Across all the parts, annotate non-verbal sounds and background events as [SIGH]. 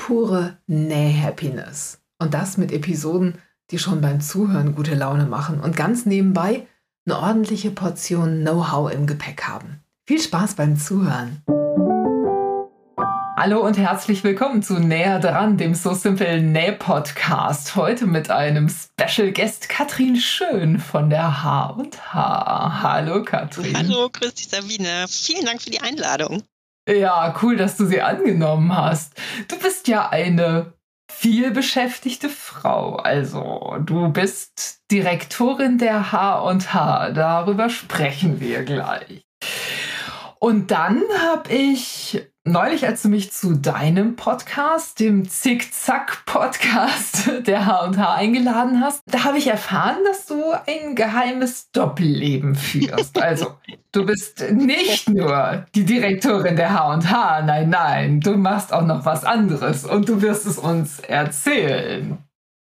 pure Näh-Happiness. Und das mit Episoden, die schon beim Zuhören gute Laune machen und ganz nebenbei eine ordentliche Portion Know-how im Gepäck haben. Viel Spaß beim Zuhören! Hallo und herzlich willkommen zu Näher dran, dem So Simple Näh Podcast. Heute mit einem Special Guest Katrin Schön von der H und H. Hallo Katrin. Hallo, grüß dich Sabine. Vielen Dank für die Einladung. Ja, cool, dass du sie angenommen hast. Du bist ja eine viel beschäftigte Frau. Also, du bist Direktorin der H&H. Darüber sprechen wir gleich. Und dann habe ich neulich, als du mich zu deinem Podcast, dem Zickzack-Podcast [LAUGHS] der H&H eingeladen hast, da habe ich erfahren, dass du ein geheimes Doppelleben führst. Also, du bist nicht nur die Direktorin der H&H, nein, nein, du machst auch noch was anderes und du wirst es uns erzählen.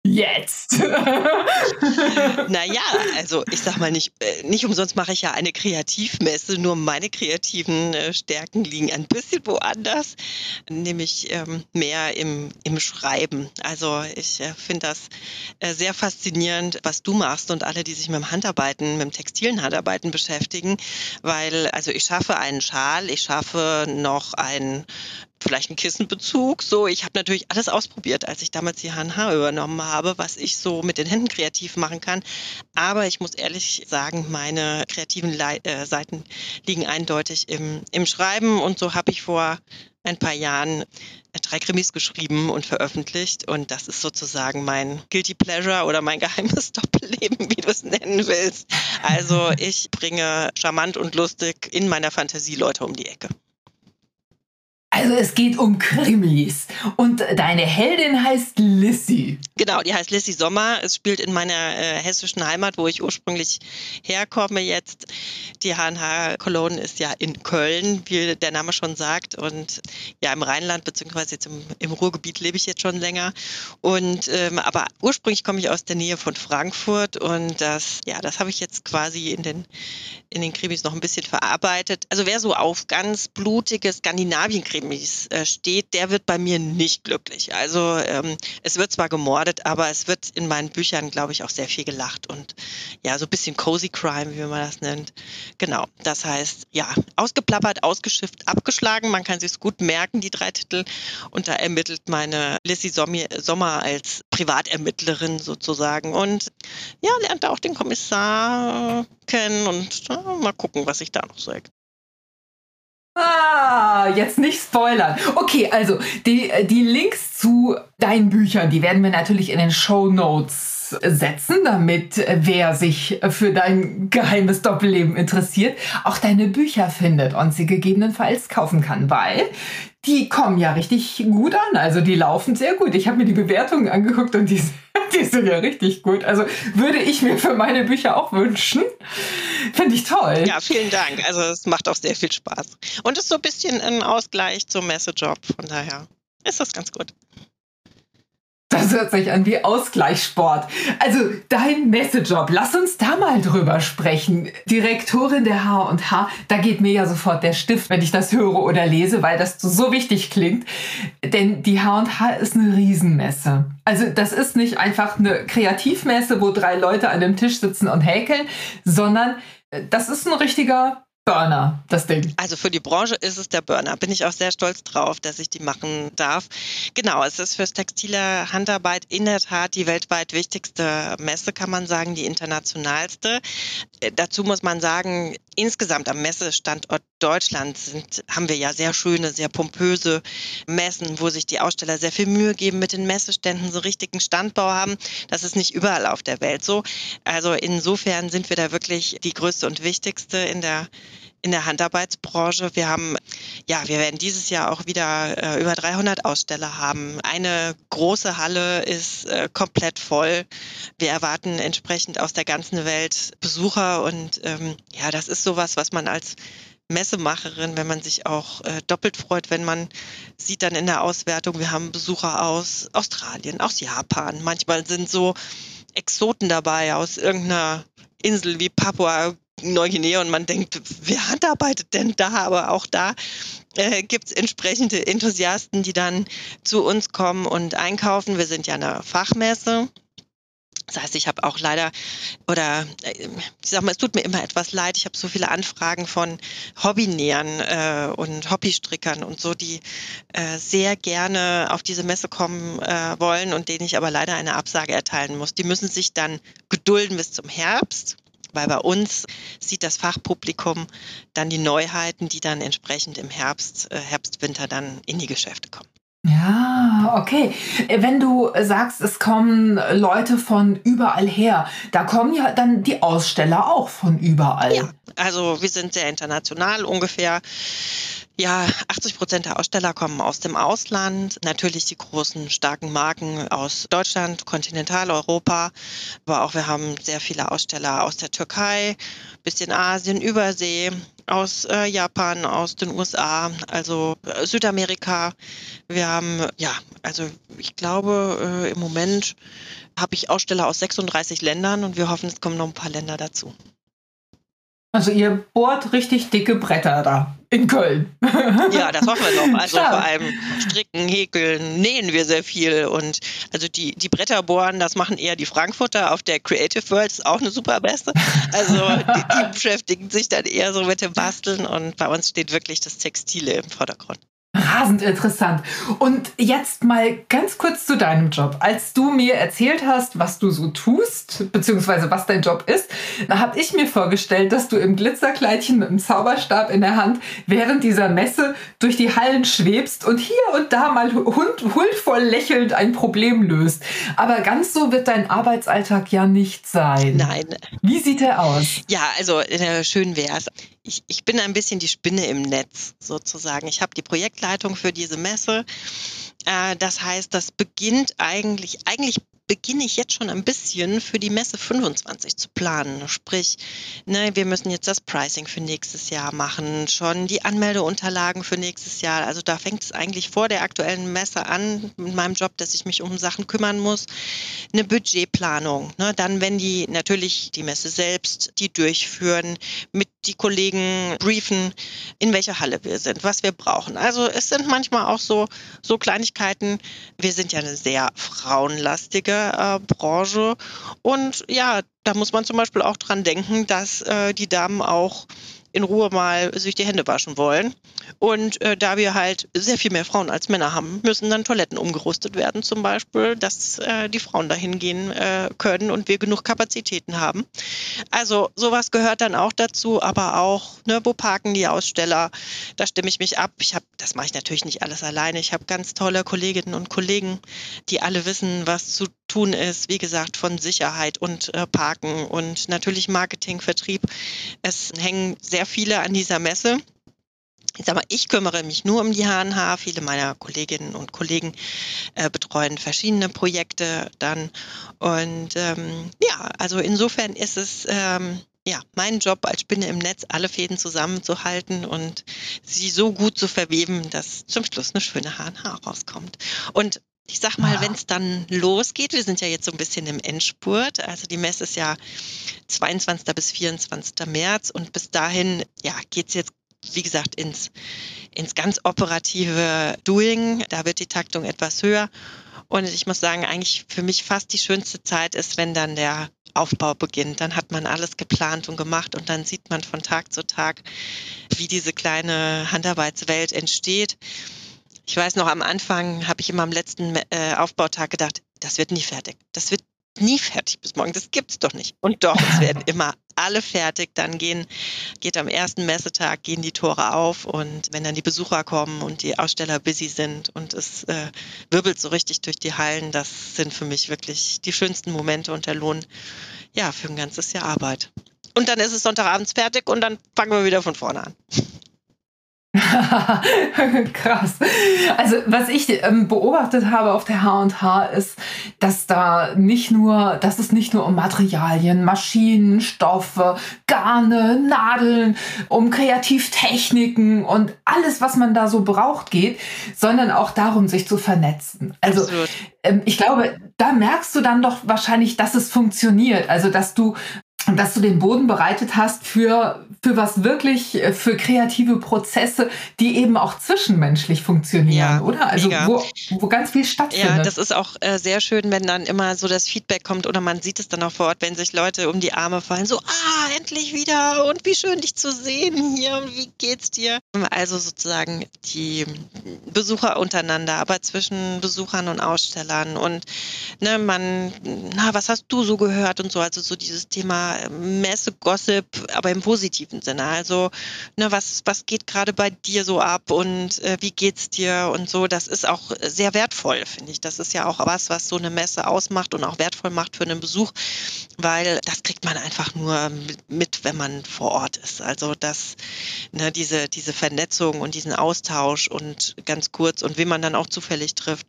Jetzt! [LAUGHS] [LAUGHS] naja, also ich sag mal nicht, äh, nicht umsonst mache ich ja eine Kreativmesse, nur meine kreativen äh, Stärken liegen ein bisschen woanders, nämlich ähm, mehr im, im Schreiben. Also ich äh, finde das sehr faszinierend, was du machst und alle, die sich mit dem Handarbeiten, mit dem textilen Handarbeiten beschäftigen, weil also ich schaffe einen Schal, ich schaffe noch ein vielleicht einen Kissenbezug. So, ich habe natürlich alles ausprobiert, als ich damals die HNH übernommen habe, was ich so mit den Händen kreativ machen kann. Aber ich muss ehrlich sagen, meine kreativen Le äh, Seiten liegen eindeutig im, im Schreiben. Und so habe ich vor ein paar Jahren äh, drei Krimis geschrieben und veröffentlicht. Und das ist sozusagen mein Guilty Pleasure oder mein geheimes [LAUGHS] Doppelleben, wie du es nennen willst. Also ich bringe charmant und lustig in meiner Fantasie Leute um die Ecke. Also es geht um Krimis und deine Heldin heißt Lissy. Genau, die heißt Lissy Sommer. Es spielt in meiner äh, hessischen Heimat, wo ich ursprünglich herkomme jetzt. Die HNH Cologne ist ja in Köln, wie der Name schon sagt. Und ja, im Rheinland beziehungsweise jetzt im, im Ruhrgebiet lebe ich jetzt schon länger. Und ähm, aber ursprünglich komme ich aus der Nähe von Frankfurt und das, ja, das habe ich jetzt quasi in den in den Krimis noch ein bisschen verarbeitet. Also wer so auf ganz blutige Skandinavien-Krimis äh, steht, der wird bei mir nicht glücklich. Also ähm, es wird zwar gemordet, aber es wird in meinen Büchern, glaube ich, auch sehr viel gelacht und ja, so ein bisschen cozy crime, wie man das nennt. Genau, das heißt, ja, ausgeplappert, ausgeschifft, abgeschlagen. Man kann sich gut merken, die drei Titel. Und da ermittelt meine Lissy Sommer als Privatermittlerin sozusagen und ja, lernt auch den Kommissar kennen und ja, mal gucken, was sich da noch sagt. Ah, jetzt nicht spoilern. Okay, also die, die Links zu deinen Büchern, die werden wir natürlich in den Show Notes setzen, damit wer sich für dein geheimes Doppelleben interessiert, auch deine Bücher findet und sie gegebenenfalls kaufen kann, weil die kommen ja richtig gut an. Also die laufen sehr gut. Ich habe mir die Bewertungen angeguckt und die, [LAUGHS] die sind ja richtig gut. Also würde ich mir für meine Bücher auch wünschen. Finde ich toll. Ja, vielen Dank. Also es macht auch sehr viel Spaß. Und ist so ein bisschen ein Ausgleich zum Messejob. Von daher ist das ganz gut. Das hört sich an wie Ausgleichssport. Also dein Messejob, lass uns da mal drüber sprechen. Direktorin der H&H, da geht mir ja sofort der Stift, wenn ich das höre oder lese, weil das so wichtig klingt. Denn die H&H ist eine Riesenmesse. Also das ist nicht einfach eine Kreativmesse, wo drei Leute an dem Tisch sitzen und häkeln, sondern äh, das ist ein richtiger Burner, das Ding. Also für die Branche ist es der Burner. Bin ich auch sehr stolz drauf, dass ich die machen darf. Genau, es ist fürs textile Handarbeit in der Tat die weltweit wichtigste Messe, kann man sagen, die internationalste. Äh, dazu muss man sagen, insgesamt am Messestandort Deutschland sind, haben wir ja sehr schöne, sehr pompöse Messen, wo sich die Aussteller sehr viel Mühe geben mit den Messeständen, so richtigen Standbau haben. Das ist nicht überall auf der Welt so. Also insofern sind wir da wirklich die größte und wichtigste in der in der Handarbeitsbranche. Wir haben, ja, wir werden dieses Jahr auch wieder äh, über 300 Aussteller haben. Eine große Halle ist äh, komplett voll. Wir erwarten entsprechend aus der ganzen Welt Besucher und ähm, ja, das ist sowas, was man als Messemacherin, wenn man sich auch äh, doppelt freut, wenn man sieht dann in der Auswertung, wir haben Besucher aus Australien, aus Japan. Manchmal sind so Exoten dabei aus irgendeiner Insel wie Papua Neuguinea und man denkt, wer handarbeitet denn da? Aber auch da äh, gibt es entsprechende Enthusiasten, die dann zu uns kommen und einkaufen. Wir sind ja eine Fachmesse. Das heißt, ich habe auch leider, oder äh, ich sag mal, es tut mir immer etwas leid, ich habe so viele Anfragen von Hobbynähern äh, und Hobbystrickern und so, die äh, sehr gerne auf diese Messe kommen äh, wollen und denen ich aber leider eine Absage erteilen muss. Die müssen sich dann gedulden bis zum Herbst weil bei uns sieht das Fachpublikum dann die Neuheiten, die dann entsprechend im Herbst, äh, Herbst, Winter dann in die Geschäfte kommen. Ja, okay. Wenn du sagst, es kommen Leute von überall her, da kommen ja dann die Aussteller auch von überall. Ja, also wir sind sehr international, ungefähr ja, 80 Prozent der Aussteller kommen aus dem Ausland. Natürlich die großen, starken Marken aus Deutschland, Kontinentaleuropa. Aber auch wir haben sehr viele Aussteller aus der Türkei, bisschen Asien, Übersee, aus äh, Japan, aus den USA, also äh, Südamerika. Wir haben, ja, also ich glaube, äh, im Moment habe ich Aussteller aus 36 Ländern und wir hoffen, es kommen noch ein paar Länder dazu. Also ihr bohrt richtig dicke Bretter da in Köln. Ja, das hoffen wir noch. Also [LAUGHS] Stark. vor allem stricken, häkeln, nähen wir sehr viel und also die, die Bretter bohren, das machen eher die Frankfurter auf der Creative World, ist auch eine super Beste. Also die, die [LAUGHS] beschäftigen sich dann eher so mit dem Basteln und bei uns steht wirklich das Textile im Vordergrund. Rasend interessant. Und jetzt mal ganz kurz zu deinem Job. Als du mir erzählt hast, was du so tust, beziehungsweise was dein Job ist, da habe ich mir vorgestellt, dass du im Glitzerkleidchen mit einem Zauberstab in der Hand während dieser Messe durch die Hallen schwebst und hier und da mal hund, huldvoll lächelnd ein Problem löst. Aber ganz so wird dein Arbeitsalltag ja nicht sein. Nein. Wie sieht er aus? Ja, also äh, schön wär's ich, ich bin ein bisschen die Spinne im Netz sozusagen. Ich habe die Projektleitung für diese Messe. Äh, das heißt, das beginnt eigentlich, eigentlich beginne ich jetzt schon ein bisschen für die Messe 25 zu planen. Sprich, ne, wir müssen jetzt das Pricing für nächstes Jahr machen, schon die Anmeldeunterlagen für nächstes Jahr. Also da fängt es eigentlich vor der aktuellen Messe an mit meinem Job, dass ich mich um Sachen kümmern muss. Eine Budgetplanung. Ne, dann, wenn die natürlich die Messe selbst, die durchführen, mit die Kollegen briefen, in welcher Halle wir sind, was wir brauchen. Also es sind manchmal auch so, so Kleinigkeiten. Wir sind ja eine sehr frauenlastige äh, Branche. Und ja, da muss man zum Beispiel auch dran denken, dass äh, die Damen auch in Ruhe mal sich die Hände waschen wollen. Und äh, da wir halt sehr viel mehr Frauen als Männer haben, müssen dann Toiletten umgerüstet werden zum Beispiel, dass äh, die Frauen dahin gehen äh, können und wir genug Kapazitäten haben. Also sowas gehört dann auch dazu, aber auch, ne, wo parken die Aussteller? Da stimme ich mich ab. Ich habe, das mache ich natürlich nicht alles alleine. Ich habe ganz tolle Kolleginnen und Kollegen, die alle wissen, was zu tun ist. Wie gesagt, von Sicherheit und äh, Parken und natürlich Marketing, Vertrieb. Es hängen sehr viele an dieser Messe. Ich sag mal, ich kümmere mich nur um die HNH. Viele meiner Kolleginnen und Kollegen äh, betreuen verschiedene Projekte dann. Und ähm, ja, also insofern ist es ähm, ja mein Job als Spinne im Netz, alle Fäden zusammenzuhalten und sie so gut zu verweben, dass zum Schluss eine schöne HNH rauskommt. Und ich sag mal, ja. wenn es dann losgeht, wir sind ja jetzt so ein bisschen im Endspurt, also die Messe ist ja 22. bis 24. März und bis dahin ja, geht es jetzt, wie gesagt, ins, ins ganz operative Doing. Da wird die Taktung etwas höher. Und ich muss sagen, eigentlich für mich fast die schönste Zeit ist, wenn dann der Aufbau beginnt. Dann hat man alles geplant und gemacht und dann sieht man von Tag zu Tag, wie diese kleine Handarbeitswelt entsteht. Ich weiß noch, am Anfang habe ich immer am letzten äh, Aufbautag gedacht, das wird nie fertig. Das wird nie fertig bis morgen. Das gibt's doch nicht. Und doch, es werden [LAUGHS] immer alle fertig. Dann gehen, geht am ersten Messetag, gehen die Tore auf und wenn dann die Besucher kommen und die Aussteller busy sind und es äh, wirbelt so richtig durch die Hallen, das sind für mich wirklich die schönsten Momente und der Lohn, ja, für ein ganzes Jahr Arbeit. und dann ist es Sonntagabends fertig und dann fangen wir wieder von vorne an. [LAUGHS] Krass. Also was ich ähm, beobachtet habe auf der H&H ist, dass da nicht nur, dass es nicht nur um Materialien, Maschinen, Stoffe, Garne, Nadeln, um Kreativtechniken und alles, was man da so braucht, geht, sondern auch darum, sich zu vernetzen. Also ähm, ich glaube, da merkst du dann doch wahrscheinlich, dass es funktioniert. Also dass du dass du den Boden bereitet hast für, für was wirklich, äh, für kreative Prozesse, die eben auch zwischenmenschlich funktionieren, ja, oder? Also wo, wo ganz viel stattfindet. Ja, das ist auch äh, sehr schön, wenn dann immer so das Feedback kommt oder man sieht es dann auch vor Ort, wenn sich Leute um die Arme fallen, so, ah, endlich wieder und wie schön dich zu sehen hier und wie geht's dir? Also sozusagen die Besucher untereinander, aber zwischen Besuchern und Ausstellern und ne, man, na, was hast du so gehört und so, also so dieses Thema Messe-Gossip, aber im positiven Sinne. Also, ne, was, was geht gerade bei dir so ab und äh, wie geht's dir und so. Das ist auch sehr wertvoll, finde ich. Das ist ja auch was, was so eine Messe ausmacht und auch wertvoll macht für einen Besuch, weil das kriegt man einfach nur mit, wenn man vor Ort ist. Also, das, ne, diese, diese Vernetzung und diesen Austausch und ganz kurz und wen man dann auch zufällig trifft,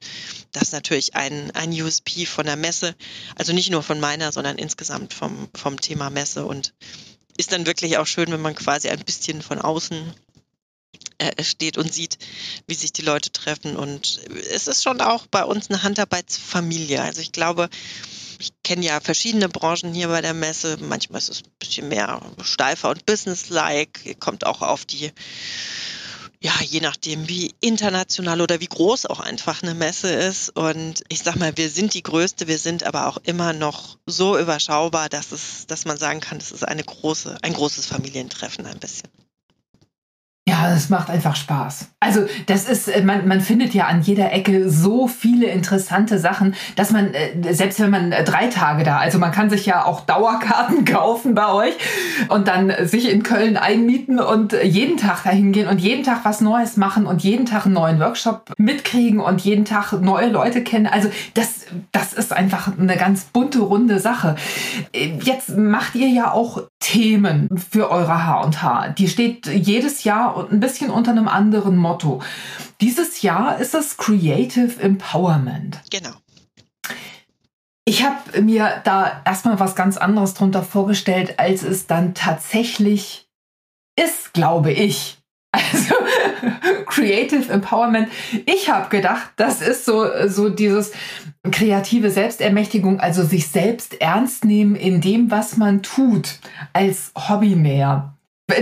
das ist natürlich ein, ein USP von der Messe. Also nicht nur von meiner, sondern insgesamt vom, vom Thema Thema Messe und ist dann wirklich auch schön, wenn man quasi ein bisschen von außen äh, steht und sieht, wie sich die Leute treffen. Und es ist schon auch bei uns eine Handarbeitsfamilie. Also ich glaube, ich kenne ja verschiedene Branchen hier bei der Messe. Manchmal ist es ein bisschen mehr steifer und businesslike, kommt auch auf die ja, je nachdem, wie international oder wie groß auch einfach eine Messe ist. Und ich sag mal, wir sind die größte, wir sind aber auch immer noch so überschaubar, dass es, dass man sagen kann, es ist eine große, ein großes Familientreffen ein bisschen. Ja, es macht einfach Spaß. Also das ist, äh, man, man findet ja an jeder Ecke so viele interessante Sachen, dass man, äh, selbst wenn man äh, drei Tage da, also man kann sich ja auch Dauerkarten [LAUGHS] kaufen bei euch und dann sich in Köln einmieten und jeden Tag dahin gehen und jeden Tag was Neues machen und jeden Tag einen neuen Workshop mitkriegen und jeden Tag neue Leute kennen. Also das, das ist einfach eine ganz bunte, runde Sache. Jetzt macht ihr ja auch Themen für eure H&H. Die steht jedes Jahr ein bisschen unter einem anderen Motto. Dieses Jahr ist es Creative Empowerment. Genau. Ich habe mir da erstmal was ganz anderes drunter vorgestellt, als es dann tatsächlich ist, glaube ich. [LAUGHS] Also Creative Empowerment. Ich habe gedacht, das ist so, so dieses kreative Selbstermächtigung, also sich selbst ernst nehmen in dem, was man tut, als Hobby mehr.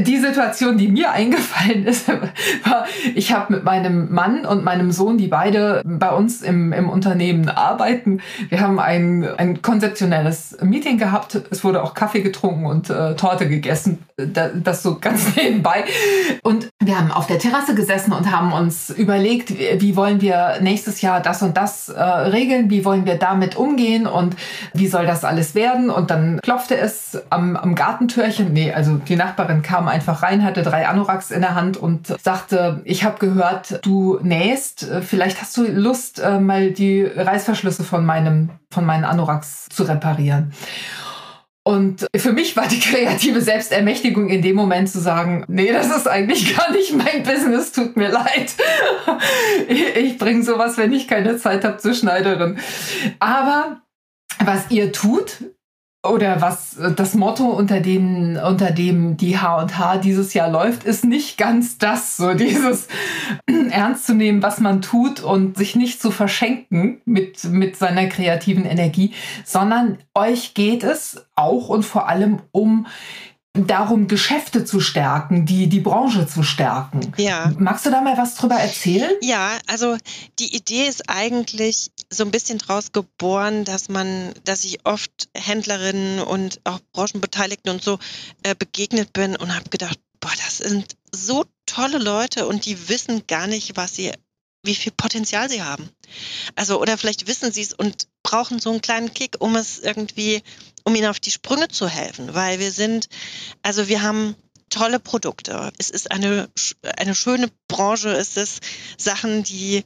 Die Situation, die mir eingefallen [LAUGHS] ist, war, ich habe mit meinem Mann und meinem Sohn, die beide bei uns im, im Unternehmen arbeiten, wir haben ein, ein konzeptionelles Meeting gehabt. Es wurde auch Kaffee getrunken und äh, Torte gegessen. Das so ganz [LAUGHS] nebenbei. Und wir haben auf der Terrasse gesessen und haben uns überlegt, wie, wie wollen wir nächstes Jahr das und das äh, regeln, wie wollen wir damit umgehen und wie soll das alles werden. Und dann klopfte es am, am Gartentürchen. Nee, also die Nachbarin kam kam einfach rein, hatte drei Anoraks in der Hand und sagte, ich habe gehört, du nähst, vielleicht hast du Lust, äh, mal die Reißverschlüsse von meinem, von meinen Anoraks zu reparieren. Und für mich war die kreative Selbstermächtigung in dem Moment zu sagen, nee, das ist eigentlich gar nicht mein Business, tut mir leid. [LAUGHS] Ich bringe sowas, wenn ich keine Zeit habe, zur Schneiderin. Aber was ihr tut, oder was das Motto unter dem unter dem die H&H dieses Jahr läuft, ist nicht ganz das, so [LAUGHS] dieses [CLEARS THROAT] ernst zu nehmen, was man tut und sich nicht zu verschenken mit mit seiner kreativen Energie, sondern euch geht es auch und vor allem um darum, Geschäfte zu stärken, die, die Branche zu stärken. Ja. Magst du da mal was drüber erzählen? Ja, also die Idee ist eigentlich so ein bisschen draus geboren, dass man, dass ich oft Händlerinnen und auch Branchenbeteiligten und so äh, begegnet bin und habe gedacht, boah, das sind so tolle Leute und die wissen gar nicht, was sie wie viel Potenzial sie haben. Also, oder vielleicht wissen sie es und brauchen so einen kleinen Kick, um es irgendwie, um ihnen auf die Sprünge zu helfen. Weil wir sind, also wir haben tolle Produkte. Es ist eine, eine schöne Branche. Es ist Sachen, die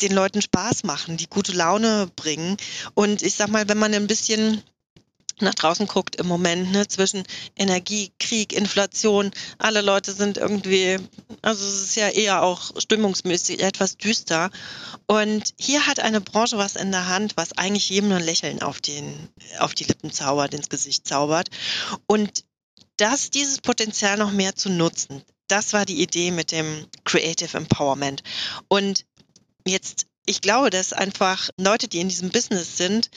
den Leuten Spaß machen, die gute Laune bringen. Und ich sag mal, wenn man ein bisschen nach draußen guckt im Moment, ne, zwischen Energie, Krieg, Inflation, alle Leute sind irgendwie, also es ist ja eher auch stimmungsmäßig etwas düster. Und hier hat eine Branche was in der Hand, was eigentlich jedem nur ein Lächeln auf, den, auf die Lippen zaubert, ins Gesicht zaubert. Und das, dieses Potenzial noch mehr zu nutzen, das war die Idee mit dem Creative Empowerment. Und jetzt ich glaube, dass einfach Leute, die in diesem Business sind,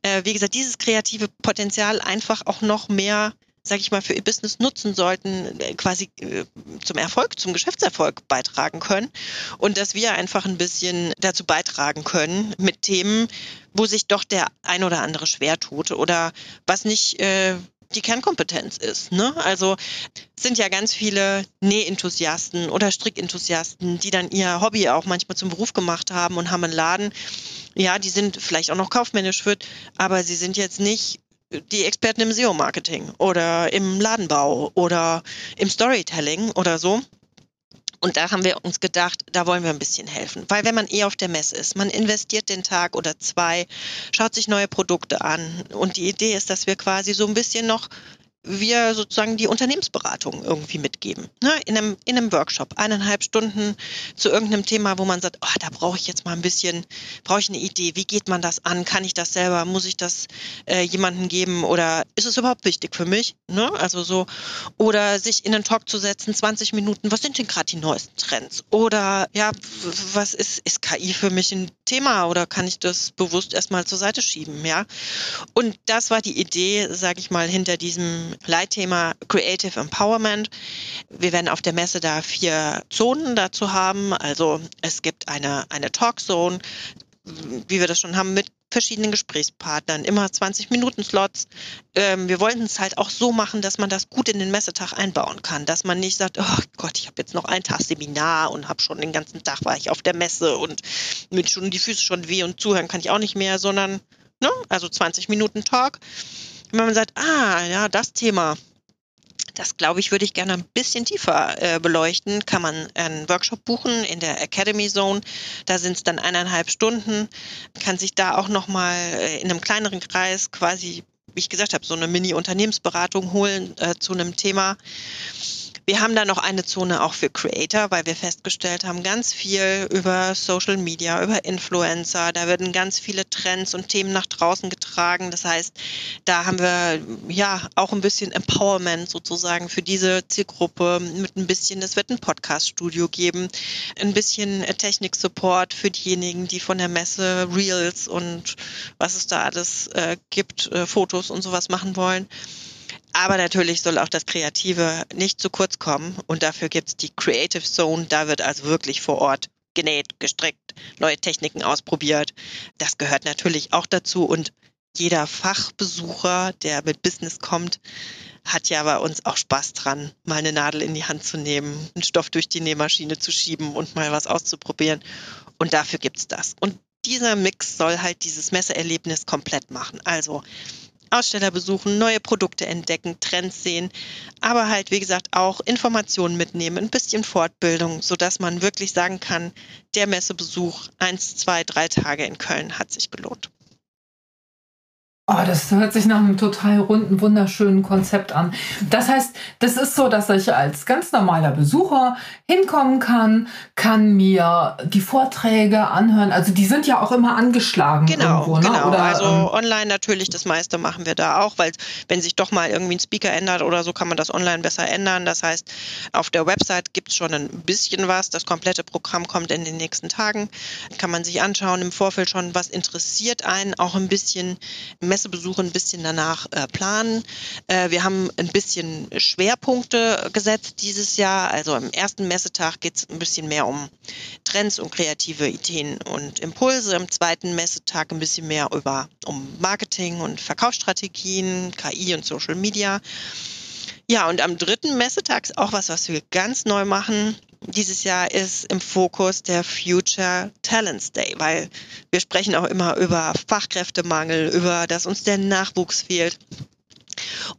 äh, wie gesagt, dieses kreative Potenzial einfach auch noch mehr sage ich mal, für ihr Business nutzen sollten, äh, quasi äh, zum Erfolg, zum Geschäftserfolg beitragen können. Und dass wir einfach ein bisschen dazu beitragen können mit Themen, wo sich doch der ein oder andere schwer tut oder was nicht äh, die Kernkompetenz ist. Ne? Also sind ja ganz viele Nähenthusiasten oder Strickenthusiasten, die dann ihr Hobby auch manchmal zum Beruf gemacht haben und haben einen Laden. Ja, die sind vielleicht auch noch kaufmännisch fit, aber sie sind jetzt nicht die Experten im SEO-Marketing oder im Ladenbau oder im Storytelling oder so. Und da haben wir uns gedacht, da wollen wir ein bisschen helfen. Weil wenn man eh auf der Messe ist, man investiert den Tag oder zwei, schaut sich neue Produkte an. Und die Idee ist, dass wir quasi so ein bisschen noch wir sozusagen die Unternehmensberatung irgendwie mitgeben. Ne? In, einem, in einem Workshop, eineinhalb Stunden zu irgendeinem Thema, wo man sagt, oh, da brauche ich jetzt mal ein bisschen, brauche ich eine Idee, wie geht man das an? Kann ich das selber? Muss ich das äh, jemandem geben? Oder ist es überhaupt wichtig für mich? Ne? Also so, oder sich in einen Talk zu setzen, 20 Minuten, was sind denn gerade die neuesten Trends? Oder ja, was ist, ist KI für mich ein Thema oder kann ich das bewusst erstmal zur Seite schieben? Ja. Und das war die Idee, sage ich mal, hinter diesem Leitthema Creative Empowerment. Wir werden auf der Messe da vier Zonen dazu haben. Also es gibt eine, eine Talkzone, wie wir das schon haben, mit verschiedenen Gesprächspartnern, immer 20 Minuten Slots. Ähm, wir wollten es halt auch so machen, dass man das gut in den Messetag einbauen kann, dass man nicht sagt, oh Gott, ich habe jetzt noch einen Tag Seminar und habe schon den ganzen Tag war ich auf der Messe und mit schon die Füße schon weh und zuhören kann ich auch nicht mehr, sondern ne, also 20 Minuten Talk wenn man sagt, ah, ja, das Thema, das glaube ich, würde ich gerne ein bisschen tiefer äh, beleuchten. Kann man einen Workshop buchen in der Academy Zone. Da sind es dann eineinhalb Stunden. Kann sich da auch nochmal äh, in einem kleineren Kreis quasi, wie ich gesagt habe, so eine Mini-Unternehmensberatung holen äh, zu einem Thema. Wir haben da noch eine Zone auch für Creator, weil wir festgestellt haben, ganz viel über Social Media, über Influencer. Da werden ganz viele Trends und Themen nach draußen getragen. Das heißt, da haben wir ja auch ein bisschen Empowerment sozusagen für diese Zielgruppe mit ein bisschen, es wird ein Podcast-Studio geben, ein bisschen Technik-Support für diejenigen, die von der Messe Reels und was es da alles äh, gibt, äh, Fotos und sowas machen wollen. Aber natürlich soll auch das Kreative nicht zu kurz kommen. Und dafür gibt es die Creative Zone. Da wird also wirklich vor Ort genäht, gestrickt, neue Techniken ausprobiert. Das gehört natürlich auch dazu. Und jeder Fachbesucher, der mit Business kommt, hat ja bei uns auch Spaß dran, mal eine Nadel in die Hand zu nehmen, einen Stoff durch die Nähmaschine zu schieben und mal was auszuprobieren. Und dafür gibt es das. Und dieser Mix soll halt dieses Messeerlebnis komplett machen. Also Aussteller besuchen, neue Produkte entdecken, Trends sehen, aber halt, wie gesagt, auch Informationen mitnehmen, ein bisschen Fortbildung, sodass man wirklich sagen kann, der Messebesuch eins, zwei, drei Tage in Köln hat sich gelohnt. Oh, das hört sich nach einem total runden, wunderschönen Konzept an. Das heißt, das ist so, dass ich als ganz normaler Besucher hinkommen kann, kann mir die Vorträge anhören. Also die sind ja auch immer angeschlagen. Genau, irgendwo, ne? genau. Oder, also ähm, online natürlich, das meiste machen wir da auch, weil wenn sich doch mal irgendwie ein Speaker ändert oder so, kann man das online besser ändern. Das heißt, auf der Website gibt es schon ein bisschen was. Das komplette Programm kommt in den nächsten Tagen. Kann man sich anschauen im Vorfeld schon, was interessiert einen, auch ein bisschen mehr Messebesuche ein bisschen danach äh, planen. Äh, wir haben ein bisschen Schwerpunkte gesetzt dieses Jahr. Also am ersten Messetag geht es ein bisschen mehr um Trends und kreative Ideen und Impulse. Im zweiten Messetag ein bisschen mehr über um Marketing und Verkaufsstrategien, KI und Social Media. Ja, und am dritten Messetag ist auch was, was wir ganz neu machen dieses Jahr ist im Fokus der Future Talents Day, weil wir sprechen auch immer über Fachkräftemangel, über dass uns der Nachwuchs fehlt.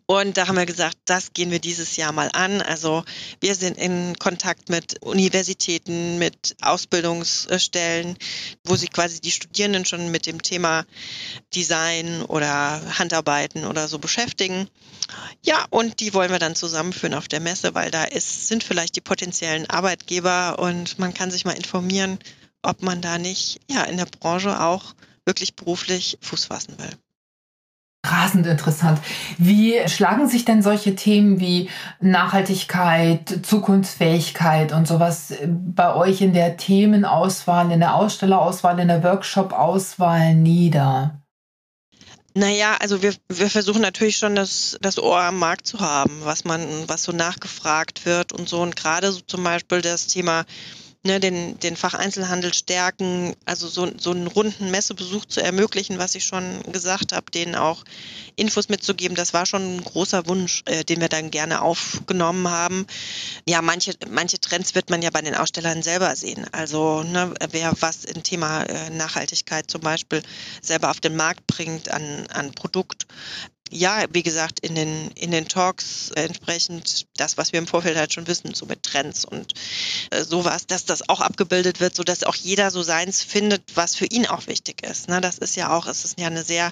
Und da haben wir gesagt, das gehen wir dieses Jahr mal an. Also wir sind in Kontakt mit Universitäten, mit Ausbildungsstellen, wo sich quasi die Studierenden schon mit dem Thema Design oder Handarbeiten oder so beschäftigen. Ja, und die wollen wir dann zusammenführen auf der Messe, weil da ist, sind vielleicht die potenziellen Arbeitgeber und man kann sich mal informieren, ob man da nicht ja in der Branche auch wirklich beruflich Fuß fassen will. Rasend interessant. Wie schlagen sich denn solche Themen wie Nachhaltigkeit, Zukunftsfähigkeit und sowas bei euch in der Themenauswahl, in der Ausstellerauswahl, in der Workshop-Auswahl nieder? Naja, also wir, wir versuchen natürlich schon das, das Ohr am Markt zu haben, was man, was so nachgefragt wird und so. Und gerade so zum Beispiel das Thema ne, den, den Facheinzelhandel stärken, also so, so einen runden Messebesuch zu ermöglichen, was ich schon gesagt habe, denen auch Infos mitzugeben, das war schon ein großer Wunsch, äh, den wir dann gerne aufgenommen haben. Ja, manche, manche Trends wird man ja bei den Ausstellern selber sehen. Also ne, wer was im Thema äh, Nachhaltigkeit zum Beispiel selber auf den Markt bringt an, an Produkt, ja, wie gesagt, in den, in den Talks entsprechend das, was wir im Vorfeld halt schon wissen, so mit Trends und äh, sowas, dass das auch abgebildet wird, so dass auch jeder so seins findet, was für ihn auch wichtig ist. Ne? Das ist ja auch, es ist ja eine sehr,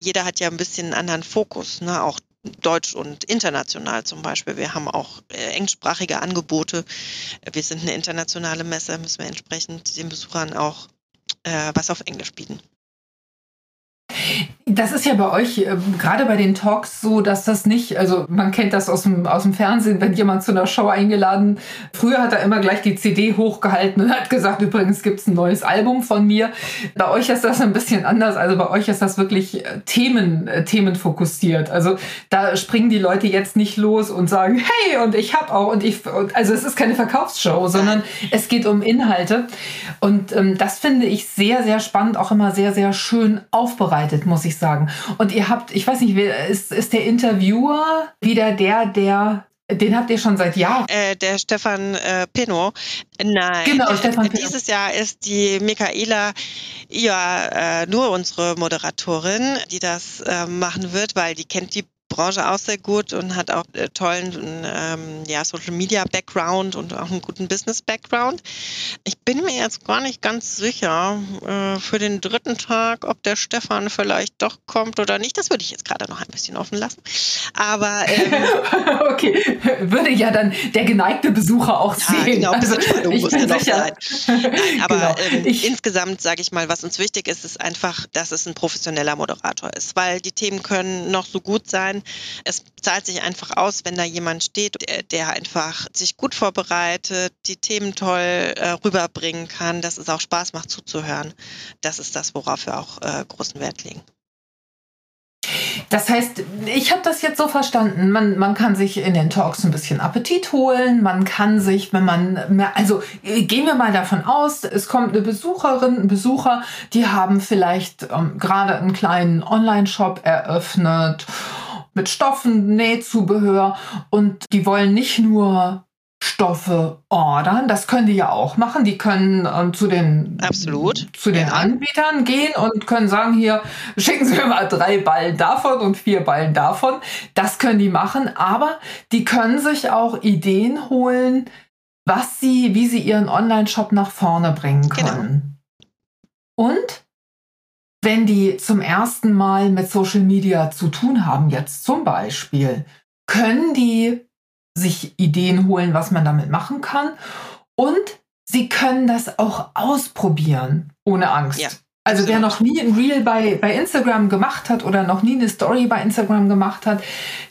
jeder hat ja ein bisschen einen anderen Fokus, ne? auch deutsch und international zum Beispiel. Wir haben auch äh, engsprachige Angebote. Wir sind eine internationale Messe, müssen wir entsprechend den Besuchern auch äh, was auf Englisch bieten. Das ist ja bei euch, äh, gerade bei den Talks so, dass das nicht, also man kennt das aus dem, aus dem Fernsehen, wenn jemand zu einer Show eingeladen, früher hat er immer gleich die CD hochgehalten und hat gesagt, übrigens gibt es ein neues Album von mir. Bei euch ist das ein bisschen anders, also bei euch ist das wirklich äh, Themen, äh, themenfokussiert. Also da springen die Leute jetzt nicht los und sagen, hey, und ich hab auch, und ich, also es ist keine Verkaufsshow, sondern es geht um Inhalte. Und ähm, das finde ich sehr, sehr spannend, auch immer sehr, sehr schön aufbereitet, muss ich ich sagen. Und ihr habt, ich weiß nicht, ist, ist der Interviewer wieder der, der den habt ihr schon seit Jahren. Äh, der Stefan äh, Pino. Nein, genau, äh, Stefan Pino. dieses Jahr ist die Michaela ja äh, nur unsere Moderatorin, die das äh, machen wird, weil die kennt die Branche auch sehr gut und hat auch äh, tollen ähm, ja, Social Media Background und auch einen guten Business Background. Ich bin mir jetzt gar nicht ganz sicher äh, für den dritten Tag, ob der Stefan vielleicht doch kommt oder nicht. Das würde ich jetzt gerade noch ein bisschen offen lassen. Aber ähm, [LAUGHS] okay, würde ja dann der geneigte Besucher auch sehen. Ja, genau, also, ich bin sicher. Nein, aber genau. ähm, insgesamt sage ich mal, was uns wichtig ist, ist einfach, dass es ein professioneller Moderator ist, weil die Themen können noch so gut sein sein. Es zahlt sich einfach aus, wenn da jemand steht, der, der einfach sich gut vorbereitet, die Themen toll äh, rüberbringen kann, dass es auch Spaß macht zuzuhören. Das ist das, worauf wir auch äh, großen Wert legen. Das heißt, ich habe das jetzt so verstanden, man, man kann sich in den Talks ein bisschen Appetit holen, man kann sich, wenn man, mehr, also gehen wir mal davon aus, es kommt eine Besucherin, ein Besucher, die haben vielleicht ähm, gerade einen kleinen Online-Shop eröffnet mit Stoffen, Nähzubehör und die wollen nicht nur Stoffe ordern. Das können die ja auch machen. Die können ähm, zu den, Absolut. zu den ja. Anbietern gehen und können sagen, hier, schicken Sie mir mal drei Ballen davon und vier Ballen davon. Das können die machen, aber die können sich auch Ideen holen, was sie, wie sie ihren Online-Shop nach vorne bringen genau. können. Genau. Und wenn die zum ersten Mal mit Social Media zu tun haben, jetzt zum Beispiel, können die sich Ideen holen, was man damit machen kann. Und sie können das auch ausprobieren, ohne Angst. Ja. Also wer noch nie ein Reel bei, bei Instagram gemacht hat oder noch nie eine Story bei Instagram gemacht hat,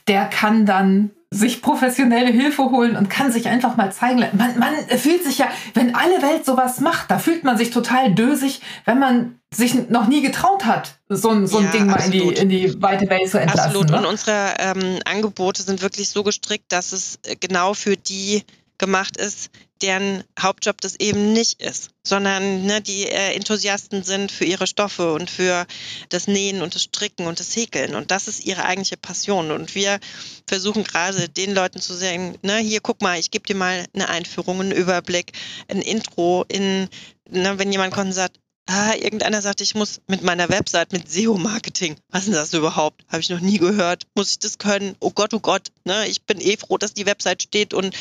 der kann dann sich professionelle Hilfe holen und kann sich einfach mal zeigen. Man, man fühlt sich ja, wenn alle Welt sowas macht, da fühlt man sich total dösig, wenn man sich noch nie getraut hat, so, ein, so ein ja, Ding mal in die, in die weite Welt zu entlassen. Absolut. Ne? Und unsere ähm, Angebote sind wirklich so gestrickt, dass es äh, genau für die gemacht ist, deren Hauptjob das eben nicht ist, sondern ne, die äh, Enthusiasten sind für ihre Stoffe und für das Nähen und das Stricken und das Häkeln. Und das ist ihre eigentliche Passion. Und wir versuchen gerade den Leuten zu sagen, ne, hier guck mal, ich gebe dir mal eine Einführung, einen Überblick, ein Intro in, ne, wenn jemand kommt und sagt, ah, irgendeiner sagte, ich muss mit meiner Website, mit SEO-Marketing, was ist denn das überhaupt? Habe ich noch nie gehört. Muss ich das können? Oh Gott, oh Gott, ne? ich bin eh froh, dass die Website steht und,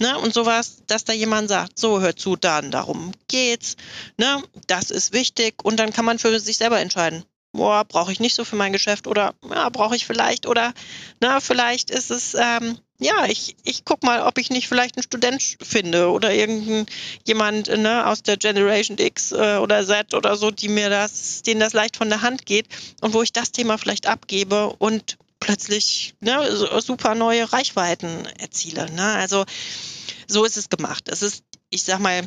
ne? und sowas, dass da jemand sagt, so, hör zu, dann, darum geht's, ne? das ist wichtig und dann kann man für sich selber entscheiden. Boah, brauche ich nicht so für mein Geschäft oder ja, brauche ich vielleicht oder na, vielleicht ist es ähm, ja, ich, ich guck mal, ob ich nicht vielleicht einen Student finde oder irgendein jemand ne, aus der Generation X äh, oder Z oder so, die mir das, denen das leicht von der Hand geht und wo ich das Thema vielleicht abgebe und plötzlich ne, super neue Reichweiten erziele. Ne? Also so ist es gemacht. Es ist, ich sag mal,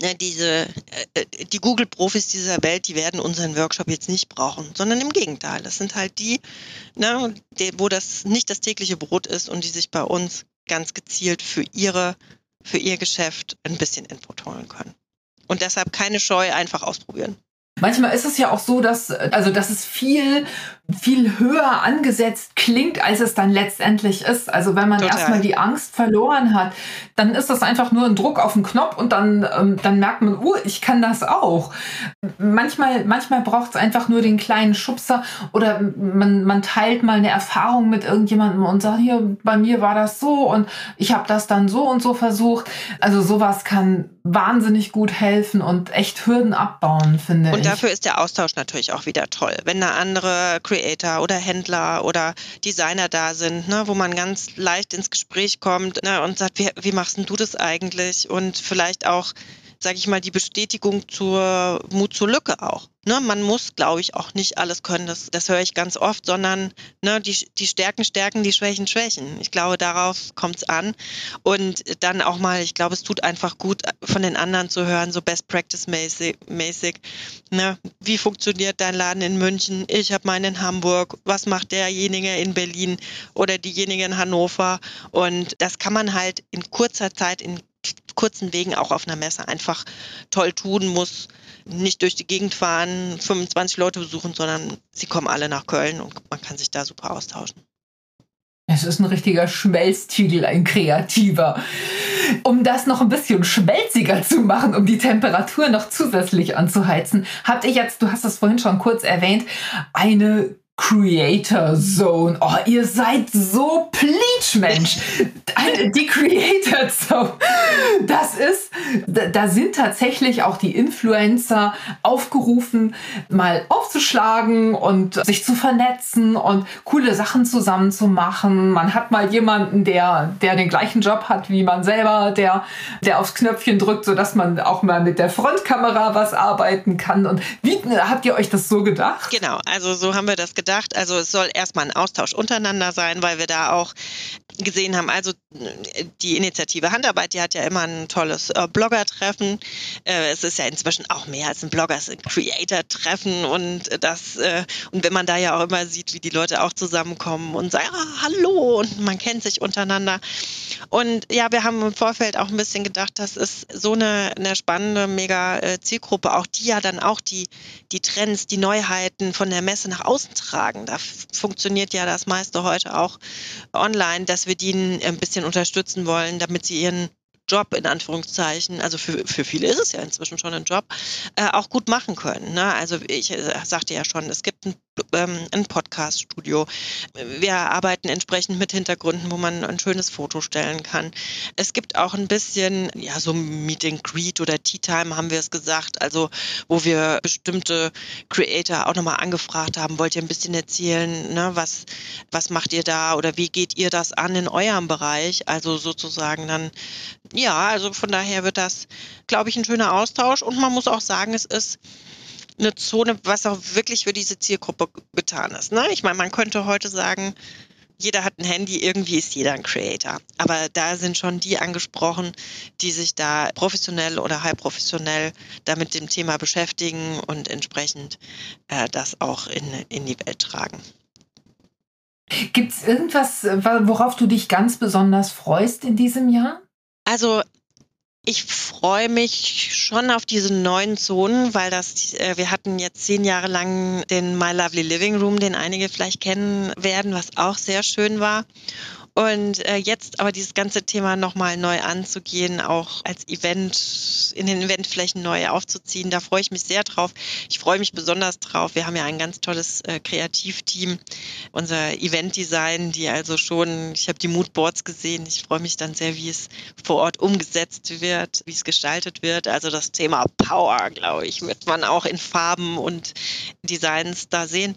Ne, diese, äh, die Google-Profis dieser Welt, die werden unseren Workshop jetzt nicht brauchen, sondern im Gegenteil. Das sind halt die, ne, die, wo das nicht das tägliche Brot ist und die sich bei uns ganz gezielt für ihre, für ihr Geschäft ein bisschen Input holen können. Und deshalb keine Scheu, einfach ausprobieren. Manchmal ist es ja auch so, dass, also, dass es viel, viel höher angesetzt klingt, als es dann letztendlich ist. Also wenn man Total. erstmal die Angst verloren hat, dann ist das einfach nur ein Druck auf den Knopf und dann, ähm, dann merkt man, uh, ich kann das auch. Manchmal, manchmal braucht es einfach nur den kleinen Schubser oder man, man teilt mal eine Erfahrung mit irgendjemandem und sagt, hier, bei mir war das so und ich habe das dann so und so versucht. Also sowas kann wahnsinnig gut helfen und echt Hürden abbauen, finde und ich. Und dafür ist der Austausch natürlich auch wieder toll. Wenn da andere Creator oder Händler oder Designer da sind, ne, wo man ganz leicht ins Gespräch kommt ne, und sagt, wie, wie machst denn du das eigentlich? Und vielleicht auch sage ich mal, die Bestätigung zur Mut zur Lücke auch. Ne, man muss, glaube ich, auch nicht alles können, das, das höre ich ganz oft, sondern ne, die, die Stärken stärken, die Schwächen schwächen. Ich glaube, darauf kommt es an. Und dann auch mal, ich glaube, es tut einfach gut, von den anderen zu hören, so Best Practice-mäßig. mäßig ne, wie funktioniert dein Laden in München? Ich habe meinen in Hamburg. Was macht derjenige in Berlin oder diejenige in Hannover? Und das kann man halt in kurzer Zeit, in kurzen Wegen auch auf einer Messe einfach toll tun, muss nicht durch die Gegend fahren, 25 Leute besuchen, sondern sie kommen alle nach Köln und man kann sich da super austauschen. Es ist ein richtiger Schmelztiegel, ein kreativer. Um das noch ein bisschen schmelziger zu machen, um die Temperatur noch zusätzlich anzuheizen, habt ihr jetzt, du hast das vorhin schon kurz erwähnt, eine Creator Zone. Oh, ihr seid so pleatsch, Mensch. Die Creator Zone. Das ist, da sind tatsächlich auch die Influencer aufgerufen, mal aufzuschlagen und sich zu vernetzen und coole Sachen zusammen zu machen. Man hat mal jemanden, der, der den gleichen Job hat wie man selber, der, der aufs Knöpfchen drückt, sodass man auch mal mit der Frontkamera was arbeiten kann. Und wie habt ihr euch das so gedacht? Genau, also so haben wir das gedacht gedacht. Also es soll erstmal ein Austausch untereinander sein, weil wir da auch gesehen haben, also die Initiative Handarbeit, die hat ja immer ein tolles äh, Blogger-Treffen. Äh, es ist ja inzwischen auch mehr als ein Blogger, es ist ein Creator-Treffen und das, äh, und wenn man da ja auch immer sieht, wie die Leute auch zusammenkommen und sagen, ah, hallo, und man kennt sich untereinander. Und ja, wir haben im Vorfeld auch ein bisschen gedacht, das ist so eine, eine spannende, mega äh, Zielgruppe, auch die ja dann auch die, die Trends, die Neuheiten von der Messe nach außen tragen. Da funktioniert ja das meiste heute auch online, dass wir die ein bisschen unterstützen wollen, damit sie ihren Job in Anführungszeichen, also für, für viele ist es ja inzwischen schon ein Job, äh, auch gut machen können. Ne? Also ich äh, sagte ja schon, es gibt ein ähm, ein Podcast-Studio. Wir arbeiten entsprechend mit Hintergründen, wo man ein schönes Foto stellen kann. Es gibt auch ein bisschen, ja, so Meet and Greet oder Tea Time haben wir es gesagt, also wo wir bestimmte Creator auch nochmal angefragt haben, wollt ihr ein bisschen erzählen, ne, was, was macht ihr da oder wie geht ihr das an in eurem Bereich? Also sozusagen dann, ja, also von daher wird das, glaube ich, ein schöner Austausch und man muss auch sagen, es ist eine Zone, was auch wirklich für diese Zielgruppe getan ist. Ne? Ich meine, man könnte heute sagen, jeder hat ein Handy, irgendwie ist jeder ein Creator. Aber da sind schon die angesprochen, die sich da professionell oder halb professionell da mit dem Thema beschäftigen und entsprechend äh, das auch in, in die Welt tragen. Gibt es irgendwas, worauf du dich ganz besonders freust in diesem Jahr? Also ich freue mich schon auf diese neuen Zonen, weil das, äh, wir hatten jetzt zehn Jahre lang den My Lovely Living Room, den einige vielleicht kennen werden, was auch sehr schön war. Und äh, jetzt aber dieses ganze Thema nochmal neu anzugehen, auch als Event, in den Eventflächen neu aufzuziehen, da freue ich mich sehr drauf. Ich freue mich besonders drauf. Wir haben ja ein ganz tolles äh, Kreativteam, unser Eventdesign, die also schon, ich habe die Moodboards gesehen, ich freue mich dann sehr, wie es vor Ort umgesetzt wird, wie es gestaltet wird. Also das Thema Power, glaube ich, wird man auch in Farben und Designs da sehen.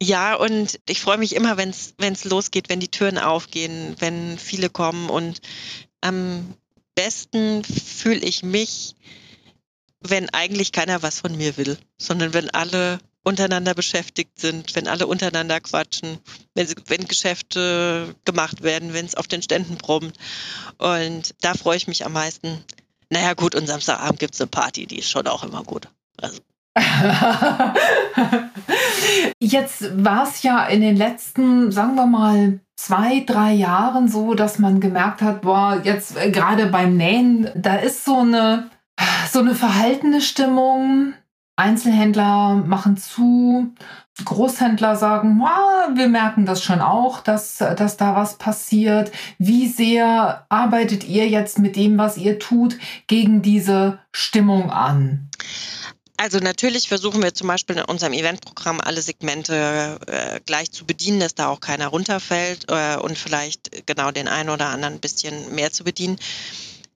Ja, und ich freue mich immer, wenn es losgeht, wenn die Türen aufgehen, wenn viele kommen. Und am besten fühle ich mich, wenn eigentlich keiner was von mir will, sondern wenn alle untereinander beschäftigt sind, wenn alle untereinander quatschen, wenn, sie, wenn Geschäfte gemacht werden, wenn es auf den Ständen brummt. Und da freue ich mich am meisten. Naja gut, und Samstagabend gibt es eine Party, die ist schon auch immer gut. Also [LAUGHS] Jetzt war es ja in den letzten, sagen wir mal, zwei, drei Jahren so, dass man gemerkt hat, boah, jetzt äh, gerade beim Nähen, da ist so eine, so eine verhaltene Stimmung. Einzelhändler machen zu, Großhändler sagen, wir merken das schon auch, dass, dass da was passiert. Wie sehr arbeitet ihr jetzt mit dem, was ihr tut, gegen diese Stimmung an? Also natürlich versuchen wir zum Beispiel in unserem Eventprogramm alle Segmente äh, gleich zu bedienen, dass da auch keiner runterfällt äh, und vielleicht genau den einen oder anderen ein bisschen mehr zu bedienen.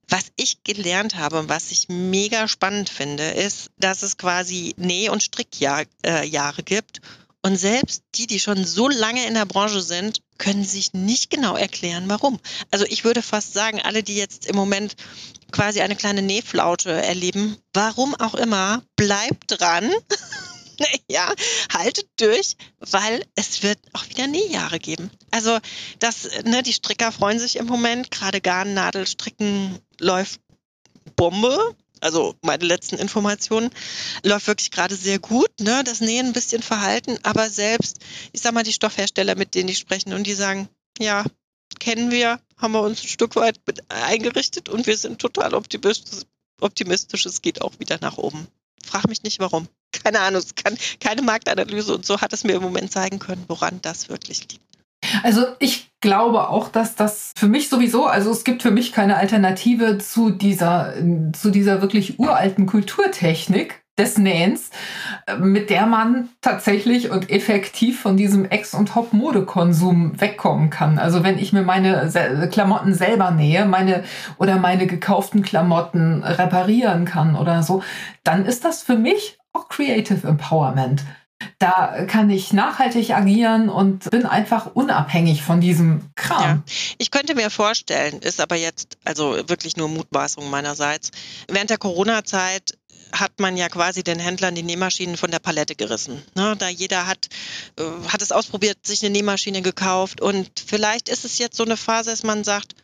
Was ich gelernt habe und was ich mega spannend finde, ist, dass es quasi Näh- und Strickjahre äh, gibt. Und selbst die, die schon so lange in der Branche sind, können sich nicht genau erklären, warum. Also ich würde fast sagen, alle, die jetzt im Moment quasi eine kleine Nähflaute erleben. Warum auch immer, bleibt dran. [LAUGHS] ja, haltet durch, weil es wird auch wieder Nähjahre geben. Also das, ne, die Stricker freuen sich im Moment, gerade Garn, Nadel, Stricken läuft Bombe. Also meine letzten Informationen läuft wirklich gerade sehr gut. Ne? Das Nähen ein bisschen verhalten, aber selbst, ich sag mal, die Stoffhersteller, mit denen ich spreche, und die sagen, ja, kennen wir, haben wir uns ein Stück weit eingerichtet und wir sind total optimistisch. optimistisch. Es geht auch wieder nach oben. Frag mich nicht warum. [LAUGHS] Keine Ahnung, es kann keine Marktanalyse und so hat es mir im Moment zeigen können, woran das wirklich liegt. Also ich glaube auch, dass das für mich sowieso, also es gibt für mich keine Alternative zu dieser, zu dieser wirklich uralten Kulturtechnik des Nähens, äh, mit der man tatsächlich und effektiv von diesem Ex- und Hop-Modekonsum wegkommen kann. Also wenn ich mir meine Klamotten selber nähe, meine oder meine gekauften Klamotten reparieren kann oder so, dann ist das für mich auch Creative Empowerment. Da kann ich nachhaltig agieren und bin einfach unabhängig von diesem Kram. Ja. Ich könnte mir vorstellen, ist aber jetzt also wirklich nur Mutmaßung meinerseits. Während der Corona-Zeit hat man ja quasi den Händlern die Nähmaschinen von der Palette gerissen. Ne? Da jeder hat, äh, hat es ausprobiert, sich eine Nähmaschine gekauft und vielleicht ist es jetzt so eine Phase, dass man sagt,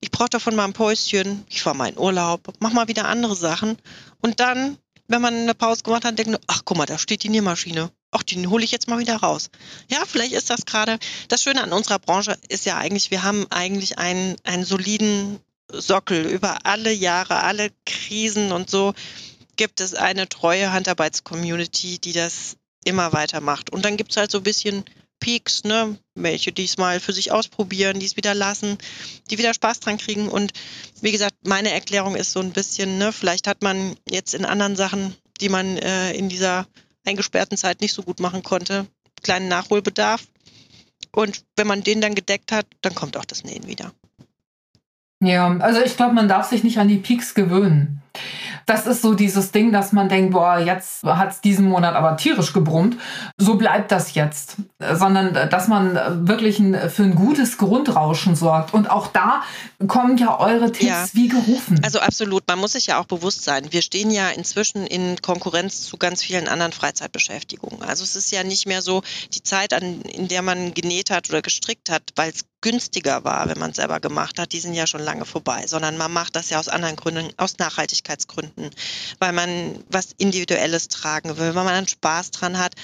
ich brauche davon mal ein Päuschen, ich fahre mal in Urlaub, mach mal wieder andere Sachen und dann, wenn man eine Pause gemacht hat, denkt man, ach guck mal, da steht die Nähmaschine. Ach, die hole ich jetzt mal wieder raus. Ja, vielleicht ist das gerade, das Schöne an unserer Branche ist ja eigentlich, wir haben eigentlich einen, einen soliden Sockel über alle Jahre, alle Krisen und so gibt es eine treue Handarbeits-Community, die das immer weitermacht. Und dann gibt es halt so ein bisschen Peaks, ne? Welche, die es mal für sich ausprobieren, die es wieder lassen, die wieder Spaß dran kriegen. Und wie gesagt, meine Erklärung ist so ein bisschen, ne, vielleicht hat man jetzt in anderen Sachen, die man äh, in dieser eingesperrten Zeit nicht so gut machen konnte, kleinen Nachholbedarf. Und wenn man den dann gedeckt hat, dann kommt auch das Nähen wieder. Ja, also ich glaube, man darf sich nicht an die Peaks gewöhnen. Das ist so dieses Ding, dass man denkt, boah, jetzt hat es diesen Monat aber tierisch gebrummt. So bleibt das jetzt. Sondern, dass man wirklich ein, für ein gutes Grundrauschen sorgt. Und auch da kommen ja eure Tipps ja. wie gerufen. Also absolut. Man muss sich ja auch bewusst sein. Wir stehen ja inzwischen in Konkurrenz zu ganz vielen anderen Freizeitbeschäftigungen. Also es ist ja nicht mehr so die Zeit, an, in der man genäht hat oder gestrickt hat, weil es günstiger war, wenn man es selber gemacht hat, die sind ja schon lange vorbei, sondern man macht das ja aus anderen Gründen, aus Nachhaltigkeitsgründen, weil man was Individuelles tragen will, weil man einen Spaß dran hat.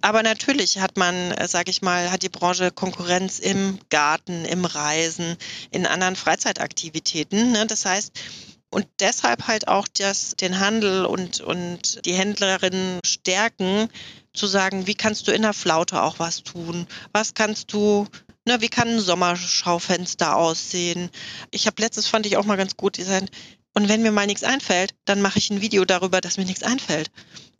Aber natürlich hat man, äh, sage ich mal, hat die Branche Konkurrenz im Garten, im Reisen, in anderen Freizeitaktivitäten. Ne? Das heißt, und deshalb halt auch das, den Handel und, und die Händlerinnen stärken, zu sagen, wie kannst du in der Flaute auch was tun? Was kannst du Ne, wie kann ein Sommerschaufenster aussehen? Ich habe letztes fand ich auch mal ganz gut designt. Und wenn mir mal nichts einfällt, dann mache ich ein Video darüber, dass mir nichts einfällt.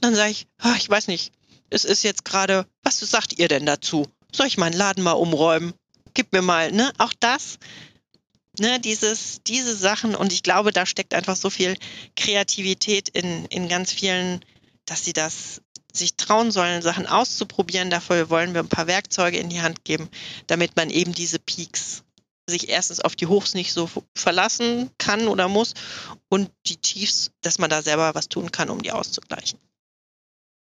Dann sage ich, oh, ich weiß nicht, es ist jetzt gerade, was sagt ihr denn dazu? Soll ich meinen Laden mal umräumen? Gib mir mal, ne? Auch das, ne, dieses, diese Sachen. Und ich glaube, da steckt einfach so viel Kreativität in, in ganz vielen, dass sie das sich trauen sollen, Sachen auszuprobieren. Dafür wollen wir ein paar Werkzeuge in die Hand geben, damit man eben diese Peaks sich erstens auf die Hochs nicht so verlassen kann oder muss und die Tiefs, dass man da selber was tun kann, um die auszugleichen.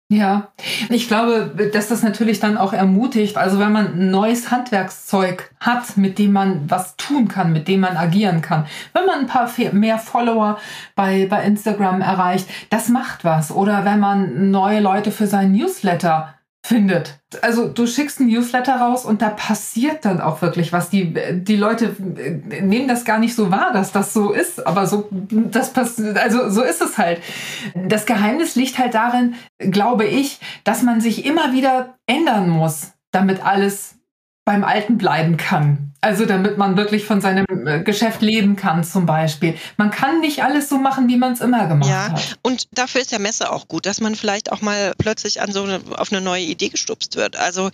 Ja, ich glaube, dass das natürlich dann auch ermutigt. Also wenn man ein neues Handwerkszeug hat, mit dem man was tun kann, mit dem man agieren kann. Wenn man ein paar mehr Follower bei, bei Instagram erreicht, das macht was. Oder wenn man neue Leute für seinen Newsletter findet. Also du schickst ein Newsletter raus und da passiert dann auch wirklich was. Die, die Leute nehmen das gar nicht so wahr, dass das so ist, aber so, das passiert, also so ist es halt. Das Geheimnis liegt halt darin, glaube ich, dass man sich immer wieder ändern muss, damit alles beim Alten bleiben kann. Also damit man wirklich von seinem äh, Geschäft leben kann zum Beispiel. Man kann nicht alles so machen, wie man es immer gemacht ja, hat. Ja, und dafür ist der Messe auch gut, dass man vielleicht auch mal plötzlich an so eine, auf eine neue Idee gestupst wird. Also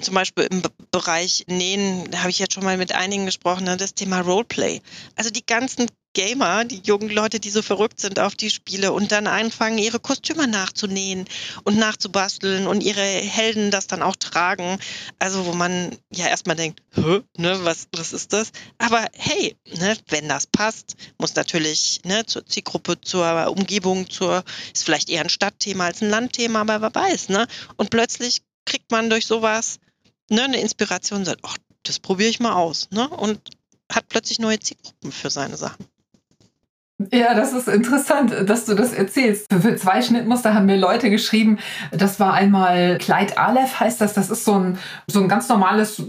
zum Beispiel im Bereich Nähen, da habe ich jetzt schon mal mit einigen gesprochen, ne, das Thema Roleplay. Also die ganzen Gamer, die jungen Leute, die so verrückt sind auf die Spiele und dann anfangen, ihre Kostüme nachzunähen und nachzubasteln und ihre Helden das dann auch tragen. Also wo man ja erstmal denkt, Hä, ne, was, was ist das? Aber hey, ne, wenn das passt, muss natürlich ne, zur Zielgruppe, zur Umgebung, zur, ist vielleicht eher ein Stadtthema als ein Landthema, aber wer weiß, ne? Und plötzlich kriegt man durch sowas ne, eine Inspiration und sagt, ach, das probiere ich mal aus, ne? Und hat plötzlich neue Zielgruppen für seine Sachen. Ja, das ist interessant, dass du das erzählst. Für zwei Schnittmuster haben mir Leute geschrieben, das war einmal Kleid Aleph heißt das, das ist so ein, so ein ganz normales,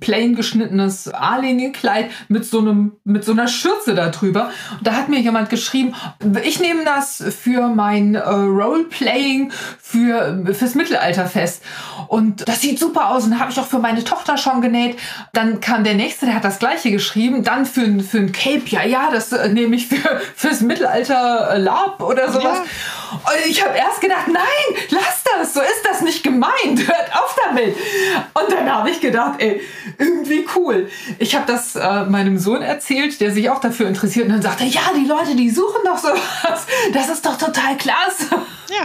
plain geschnittenes A-Linienkleid mit so mit so einer Schürze darüber. Und da hat mir jemand geschrieben, ich nehme das für mein äh, Roleplaying für, fürs Mittelalterfest. Und das sieht super aus und habe ich auch für meine Tochter schon genäht. Dann kam der nächste, der hat das gleiche geschrieben, dann für, für ein Cape, ja, ja, das äh, nehme ich für fürs Mittelalter äh, Lab oder sowas. Ja. Und ich habe erst gedacht, nein, lass das, so ist das nicht gemeint, [LAUGHS] hört auf damit. Und dann habe ich gedacht, ey, irgendwie cool. Ich habe das äh, meinem Sohn erzählt, der sich auch dafür interessiert und dann sagte, ja, die Leute, die suchen doch sowas. Das ist doch total klasse. Ja.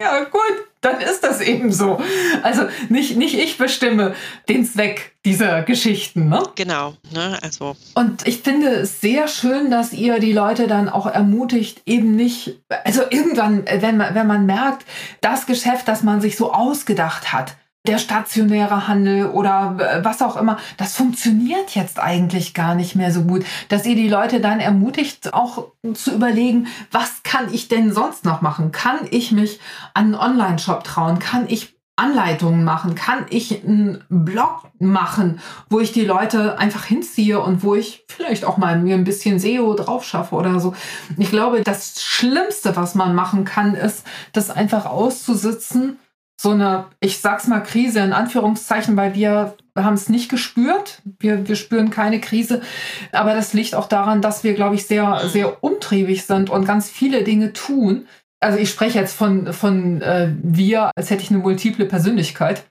Ja, gut, dann ist das eben so. Also nicht, nicht ich bestimme den Zweck dieser Geschichten, ne? Genau, ne? Also. Und ich finde es sehr schön, dass ihr die Leute dann auch ermutigt, eben nicht, also irgendwann, wenn man, wenn man merkt, das Geschäft, das man sich so ausgedacht hat, der stationäre Handel oder äh, was auch immer, das funktioniert jetzt eigentlich gar nicht mehr so gut, dass ihr die Leute dann ermutigt, auch zu überlegen, was kann ich denn sonst noch machen? Kann ich mich an einen Online-Shop trauen? Kann ich Anleitungen machen? Kann ich einen Blog machen, wo ich die Leute einfach hinziehe und wo ich vielleicht auch mal mir ein bisschen SEO drauf schaffe oder so? Ich glaube, das Schlimmste, was man machen kann, ist, das einfach auszusitzen so eine, ich sag's mal, Krise in Anführungszeichen, weil wir haben es nicht gespürt. Wir, wir spüren keine Krise. Aber das liegt auch daran, dass wir, glaube ich, sehr, sehr umtriebig sind und ganz viele Dinge tun. Also ich spreche jetzt von, von äh, wir, als hätte ich eine multiple Persönlichkeit.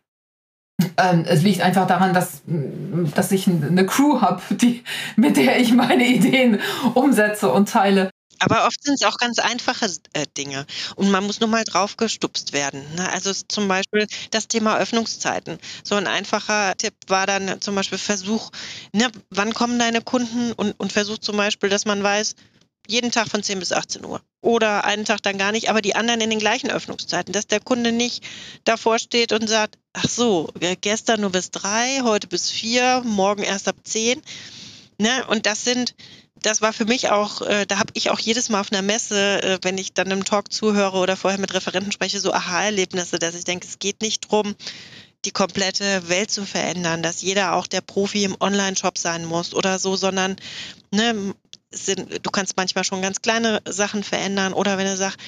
Ähm, es liegt einfach daran, dass, dass ich eine Crew habe, mit der ich meine Ideen umsetze und teile. Aber oft sind es auch ganz einfache äh, Dinge und man muss nur mal drauf gestupst werden. Ne? Also zum Beispiel das Thema Öffnungszeiten. So ein einfacher Tipp war dann zum Beispiel Versuch, ne, wann kommen deine Kunden und, und Versuch zum Beispiel, dass man weiß, jeden Tag von 10 bis 18 Uhr. Oder einen Tag dann gar nicht, aber die anderen in den gleichen Öffnungszeiten, dass der Kunde nicht davor steht und sagt, ach so, gestern nur bis drei, heute bis vier, morgen erst ab zehn. Ne? Und das sind das war für mich auch, äh, da habe ich auch jedes Mal auf einer Messe, äh, wenn ich dann im Talk zuhöre oder vorher mit Referenten spreche, so Aha-Erlebnisse, dass ich denke, es geht nicht drum, die komplette Welt zu verändern, dass jeder auch der Profi im Online-Shop sein muss oder so, sondern ne, sind, du kannst manchmal schon ganz kleine Sachen verändern oder wenn du sagst,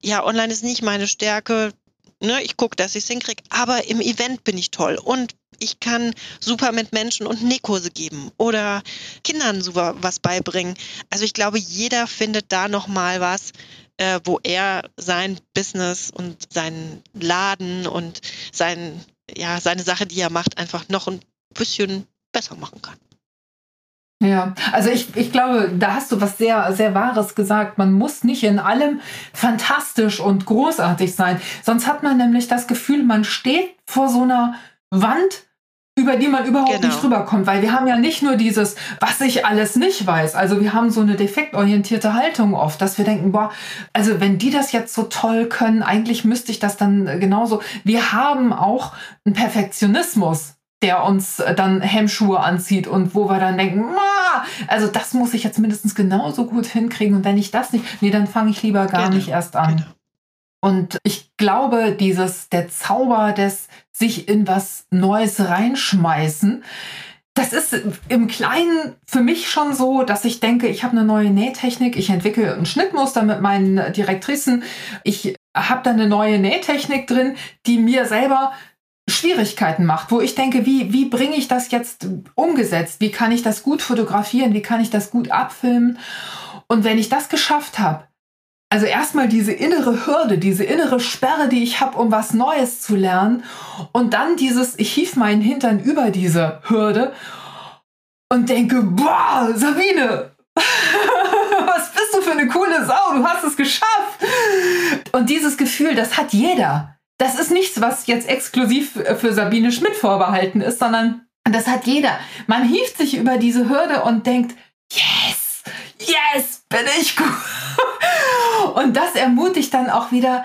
ja, online ist nicht meine Stärke, ne, ich gucke, dass ich es hinkriege, aber im Event bin ich toll und Ich kann super mit Menschen und Nähkurse geben oder Kindern super was beibringen. Also ich glaube, jeder findet da noch mal was, äh, wo er sein Business und seinen Laden und sein, ja, seine Sache, die er macht, einfach noch ein bisschen besser machen kann. Ja, also ich, ich glaube, da hast du was sehr, sehr Wahres gesagt. Man muss nicht in allem fantastisch und großartig sein. Sonst hat man nämlich das Gefühl, man steht vor so einer Wand, über die man überhaupt genau. nicht rüberkommt. Weil wir haben ja nicht nur dieses, was ich alles nicht weiß. Also wir haben so eine defektorientierte Haltung oft, dass wir denken, boah, also wenn die das jetzt so toll können, eigentlich müsste ich das dann genauso. Wir haben auch einen Perfektionismus der uns dann Hemmschuhe anzieht und wo wir dann denken, also das muss ich jetzt mindestens genauso gut hinkriegen und wenn ich das nicht, nee, dann fange ich lieber gar genau, nicht erst an. Genau. Und ich glaube, dieses, der Zauber des sich in was Neues reinschmeißen, das ist im Kleinen für mich schon so, dass ich denke, ich habe eine neue Nähtechnik, ich entwickle ein Schnittmuster mit meinen Direktrissen, ich habe da eine neue Nähtechnik drin, die mir selber Schwierigkeiten macht, wo ich denke, wie, wie bringe ich das jetzt umgesetzt? Wie kann ich das gut fotografieren? Wie kann ich das gut abfilmen? Und wenn ich das geschafft habe, also erstmal diese innere Hürde, diese innere Sperre, die ich habe, um was Neues zu lernen, und dann dieses, ich hief meinen Hintern über diese Hürde und denke, boah, Sabine, [LAUGHS] was bist du für eine coole Sau, du hast es geschafft. Und dieses Gefühl, das hat jeder das ist nichts, was jetzt exklusiv für Sabine Schmidt vorbehalten ist, sondern das hat jeder. Man hieft sich über diese Hürde und denkt, yes, yes, bin ich gut. [LAUGHS] Und das ermutigt dann auch wieder,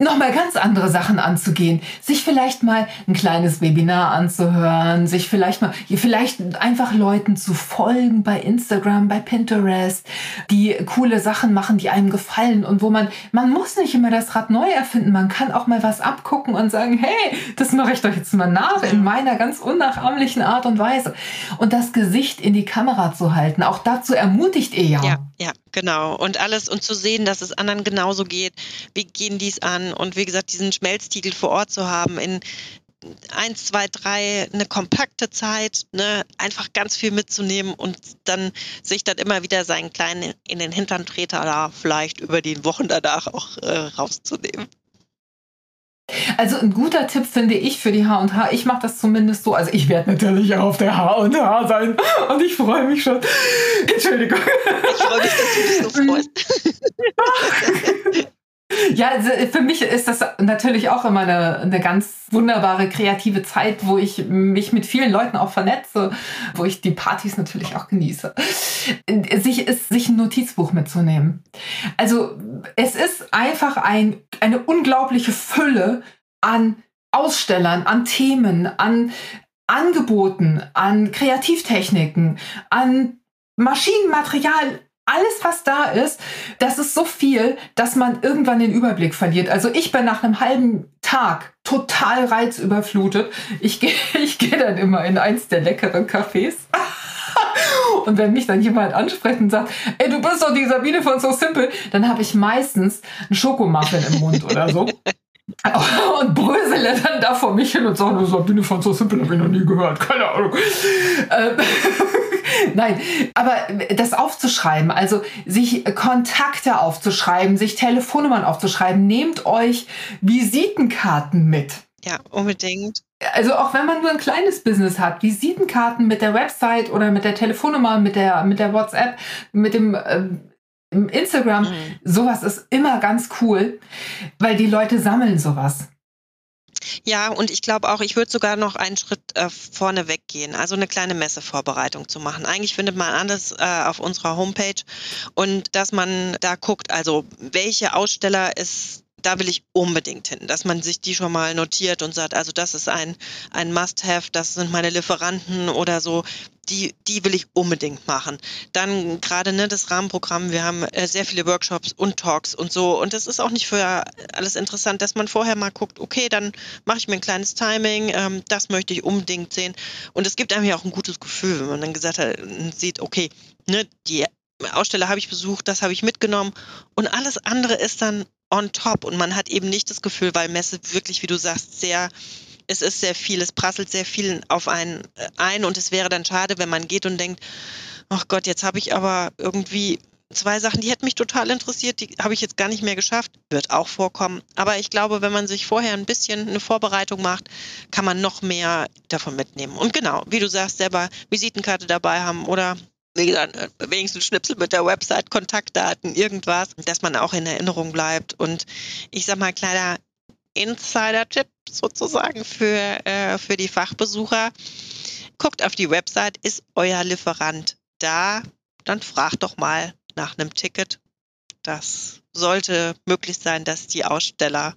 nochmal ganz andere Sachen anzugehen. Sich vielleicht mal ein kleines Webinar anzuhören, sich vielleicht mal, vielleicht einfach Leuten zu folgen bei Instagram, bei Pinterest, die coole Sachen machen, die einem gefallen und wo man, man muss nicht immer das Rad neu erfinden, man kann auch mal was abgucken und sagen, hey, das mache ich doch jetzt mal nach in meiner ganz unnachahmlichen Art und Weise. Und das Gesicht in die Kamera zu halten, auch dazu ermutigt ihr ja. Ja, ja, genau. Und alles und zu sehen, dass es anderen genauso geht. Wie gehen die es an? Und wie gesagt, diesen Schmelztiegel vor Ort zu haben in eins, zwei, drei, eine kompakte Zeit, ne, einfach ganz viel mitzunehmen und dann sich dann immer wieder seinen kleinen in den Hintern Treter da vielleicht über die Wochen danach auch äh, rauszunehmen. Also ein guter Tipp finde ich für die H&H, ich mache das zumindest so, also ich werde natürlich auch auf der H&H sein und ich freue mich schon. Entschuldigung. Ich freue mich, dass du dich so freust. [LAUGHS] Ja, also für mich ist das natürlich auch immer eine, eine ganz wunderbare kreative Zeit, wo ich mich mit vielen Leuten auch vernetze, wo ich die Partys natürlich auch genieße. Sich, ist, sich ein Notizbuch mitzunehmen. Also es ist einfach ein, eine unglaubliche Fülle an Ausstellern, an Themen, an Angeboten, an Kreativtechniken, an Maschinenmaterial, alles, was da ist, das ist so viel, dass man irgendwann den Überblick verliert. Also ich bin nach einem halben Tag total reizüberflutet. Ich gehe [LAUGHS] ich geh dann immer in eins der leckeren Cafés. [LAUGHS] Und wenn mich dann jemand anspricht und sagt, ey, du bist doch die Sabine von So Simple, dann habe ich meistens einen Schokomuffin im Mund oder so. [LAUGHS] und brösele dann da vor mich hin und sage, Sabine von So Simple habe ich noch nie gehört, keine Ahnung. [LAUGHS] Nein, aber das aufzuschreiben, also sich Kontakte aufzuschreiben, sich Telefonnummern aufzuschreiben, nehmt euch Visitenkarten mit. Ja, unbedingt. Also auch wenn man nur ein kleines Business hat, Visitenkarten mit der Website oder mit der Telefonnummer, mit der, mit der WhatsApp, mit dem äh, Instagram, mhm. sowas ist immer ganz cool, weil die Leute sammeln sowas. Ja, und ich glaube auch, ich würde sogar noch einen Schritt äh, vorne weggehen, also eine kleine Messevorbereitung zu machen. Eigentlich findet man alles äh, auf unserer Homepage und dass man da guckt, also welche Aussteller ist da will ich unbedingt hin, dass man sich die schon mal notiert und sagt, also das ist ein, ein Must-Have, das sind meine Lieferanten oder so die, die will ich unbedingt machen. Dann gerade ne, das Rahmenprogramm, wir haben äh, sehr viele Workshops und Talks und so. Und das ist auch nicht für alles interessant, dass man vorher mal guckt, okay, dann mache ich mir ein kleines Timing, ähm, das möchte ich unbedingt sehen. Und es gibt einem ja auch ein gutes Gefühl, wenn man dann gesagt hat, sieht, okay, ne, die Aussteller habe ich besucht, das habe ich mitgenommen und alles andere ist dann on top und man hat eben nicht das Gefühl, weil Messe wirklich, wie du sagst, sehr es ist sehr viel, es prasselt sehr viel auf einen äh, ein und es wäre dann schade, wenn man geht und denkt, ach Gott, jetzt habe ich aber irgendwie zwei Sachen, die hätten mich total interessiert, die habe ich jetzt gar nicht mehr geschafft. Wird auch vorkommen. Aber ich glaube, wenn man sich vorher ein bisschen eine Vorbereitung macht, kann man noch mehr davon mitnehmen. Und genau, wie du sagst, selber Visitenkarte dabei haben oder wie gesagt, wenigstens Schnipsel mit der Website, Kontaktdaten, irgendwas, dass man auch in Erinnerung bleibt. Und ich sag mal, kleiner Insider-Tipp sozusagen für, äh, für die Fachbesucher. Guckt auf die Website, ist euer Lieferant da? Dann fragt doch mal nach einem Ticket. Das sollte möglich sein, dass die Aussteller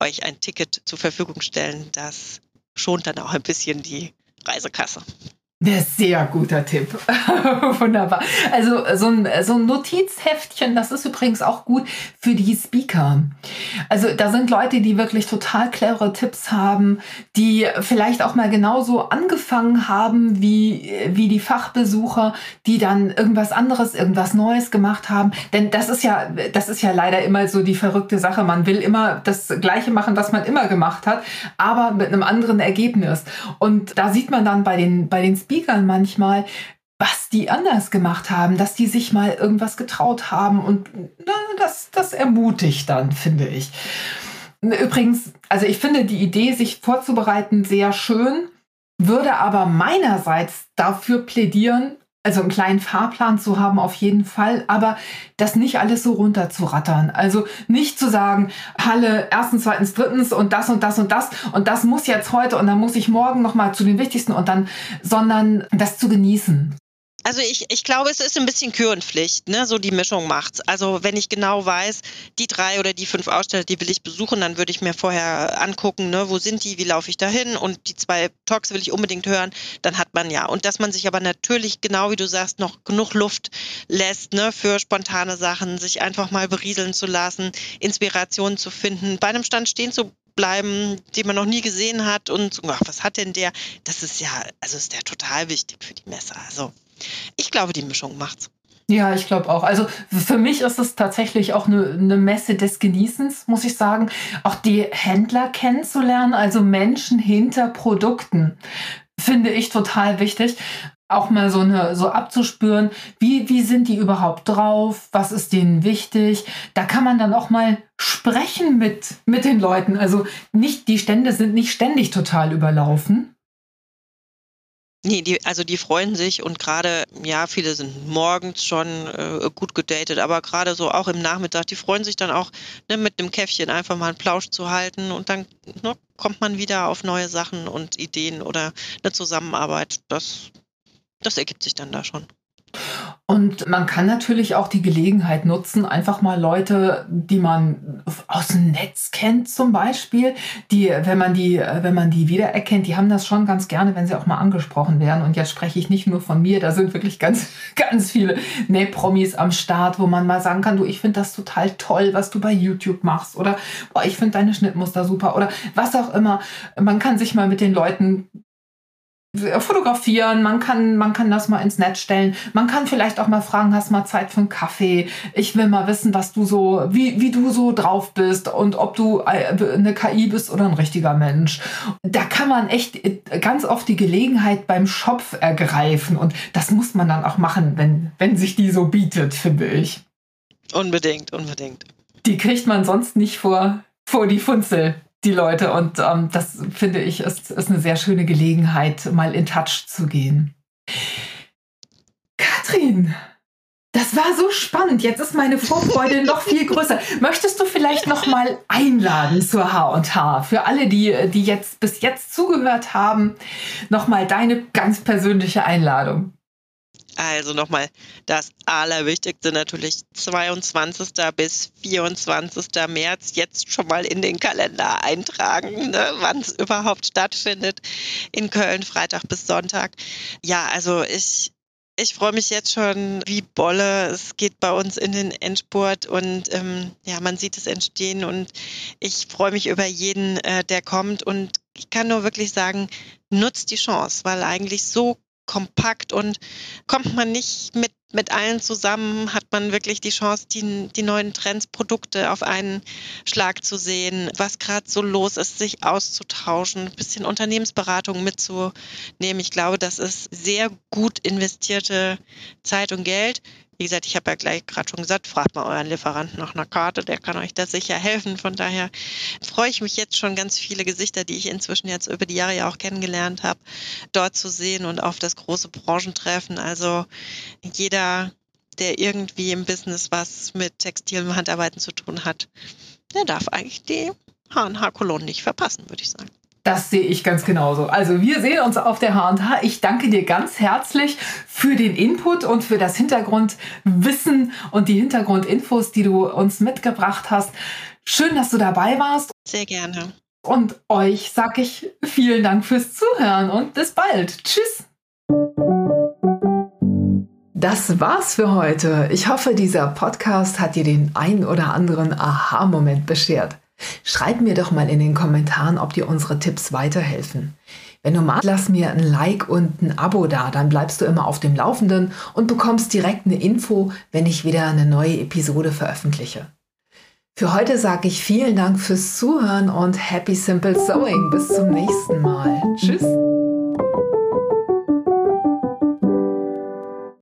euch ein Ticket zur Verfügung stellen. Das schont dann auch ein bisschen die Reisekasse. Ein sehr guter Tipp. [LAUGHS] Wunderbar. Also so ein, so ein Notizheftchen, das ist übrigens auch gut für die Speaker. Also da sind Leute, die wirklich total clevere Tipps haben, die vielleicht auch mal genauso angefangen haben wie, wie die Fachbesucher, die dann irgendwas anderes, irgendwas Neues gemacht haben. Denn das ist ja, das ist ja leider immer so die verrückte Sache. Man will immer das Gleiche machen, was man immer gemacht hat, aber mit einem anderen Ergebnis. Und da sieht man dann bei den, bei den Speakern manchmal, was die anders gemacht haben, dass die sich mal irgendwas getraut haben und na, das, das ermutigt dann, finde ich. Übrigens, also ich finde die Idee, sich vorzubereiten, sehr schön, würde aber meinerseits dafür plädieren, also einen kleinen Fahrplan zu haben auf jeden Fall, aber das nicht alles so runter zu rattern. Also nicht zu sagen, Halle erstens, zweitens, drittens und das und das und das und das muss jetzt heute und dann muss ich morgen nochmal zu den wichtigsten und dann, sondern das zu genießen. Also ich, ich glaube, es ist ein bisschen Kür und Pflicht, ne? So die Mischung macht's. Also wenn ich genau weiß, die drei oder die fünf Aussteller, die will ich besuchen, dann würde ich mir vorher angucken, ne, wo sind die, wie laufe ich da hin und die zwei Talks will ich unbedingt hören, dann hat man ja. Und dass man sich aber natürlich, genau wie du sagst, noch genug Luft lässt, ne, für spontane Sachen, sich einfach mal berieseln zu lassen, Inspirationen zu finden, bei einem Stand stehen zu bleiben, den man noch nie gesehen hat und ach, was hat denn der? Das ist ja, also ist der total wichtig für die Messe. Also ich glaube, die Mischung macht's. Ja, ich glaube auch. Also für mich ist es tatsächlich auch eine, eine Messe des Genießens, muss ich sagen. Auch die Händler kennenzulernen, also Menschen hinter Produkten, finde ich total wichtig. Auch mal so eine, so abzuspüren, wie, wie sind die überhaupt drauf? Was ist denen wichtig? Da kann man dann auch mal sprechen mit, mit den Leuten. Also nicht, die Stände sind nicht ständig total überlaufen. Nee, die, also die freuen sich und gerade, ja, viele sind morgens schon äh, gut gedatet, aber gerade so auch im Nachmittag, die freuen sich dann auch ne, mit einem Käffchen einfach mal einen Plausch zu halten und dann ne, kommt man wieder auf neue Sachen und Ideen oder eine Zusammenarbeit. Das, das ergibt sich dann da schon. Und man kann natürlich auch die Gelegenheit nutzen, einfach mal Leute, die man aus dem Netz kennt zum Beispiel, die, wenn man die, wenn man die wiedererkennt, die haben das schon ganz gerne, wenn sie auch mal angesprochen werden. Und jetzt spreche ich nicht nur von mir, da sind wirklich ganz, [LAUGHS] ganz viele Ne-Promis am Start, wo man mal sagen kann, du, ich finde das total toll, was du bei YouTube machst oder boah, ich finde deine Schnittmuster super oder was auch immer. Man kann sich mal mit den Leuten fotografieren, man kann, man kann das mal ins Netz stellen. Man kann vielleicht auch mal fragen, hast mal Zeit für einen Kaffee? Ich will mal wissen, was du so, wie, wie du so drauf bist und ob du äh, eine KI bist oder ein richtiger Mensch. Da kann man echt ganz oft die Gelegenheit beim Schopf ergreifen und das muss man dann auch machen, wenn, wenn sich die so bietet, finde ich. Unbedingt, unbedingt. Die kriegt man sonst nicht vor, vor die Funzel die Leute. Und ähm, das finde ich ist, ist eine sehr schöne Gelegenheit, mal in Touch zu gehen. Katrin, das war so spannend. Jetzt ist meine Vorfreude noch viel größer. Möchtest du vielleicht noch mal einladen zur H&H für alle, die die jetzt bis jetzt zugehört haben, noch mal deine ganz persönliche Einladung? Also nochmal, das Allerwichtigste natürlich 22. bis 24. März jetzt schon mal in den Kalender eintragen, ne, wann es überhaupt stattfindet in Köln, Freitag bis Sonntag. Ja, also ich, ich freue mich jetzt schon wie Bolle. Es geht bei uns in den Endspurt und ähm, ja, man sieht es entstehen und ich freue mich über jeden, äh, der kommt und ich kann nur wirklich sagen, nutzt die Chance, weil eigentlich so kompakt und kommt man nicht mit mit allen zusammen hat man wirklich die Chance, die, die neuen Trends, Produkte auf einen Schlag zu sehen, was gerade so los ist, sich auszutauschen, ein bisschen Unternehmensberatung mitzunehmen. Ich glaube, das ist sehr gut investierte Zeit und Geld. Wie gesagt, ich habe ja gleich gerade schon gesagt, fragt mal euren Lieferanten nach einer Karte, der kann euch da sicher helfen. Von daher freue ich mich jetzt schon ganz viele Gesichter, die ich inzwischen jetzt über die Jahre ja auch kennengelernt habe, dort zu sehen und auf das große Branchentreffen. Also jeder, der irgendwie im Business was mit textilen Handarbeiten zu tun hat, der darf eigentlich die H&H-Kolonnen nicht verpassen, würde ich sagen. Das sehe ich ganz genauso. Also wir sehen uns auf der H&H. Ich danke dir ganz herzlich für den Input und für das Hintergrundwissen und die Hintergrundinfos, die du uns mitgebracht hast. Schön, dass du dabei warst. Sehr gerne. Und euch sage ich vielen Dank fürs Zuhören und bis bald. Tschüss. Das war's für heute. Ich hoffe, dieser Podcast hat dir den ein oder anderen Aha-Moment beschert. Schreib mir doch mal in den Kommentaren, ob dir unsere Tipps weiterhelfen. Wenn du magst, lass mir ein Like und ein Abo da, dann bleibst du immer auf dem Laufenden und bekommst direkt eine Info, wenn ich wieder eine neue Episode veröffentliche. Für heute sage ich vielen Dank fürs Zuhören und Happy Simple Sewing. Bis zum nächsten Mal. Tschüss.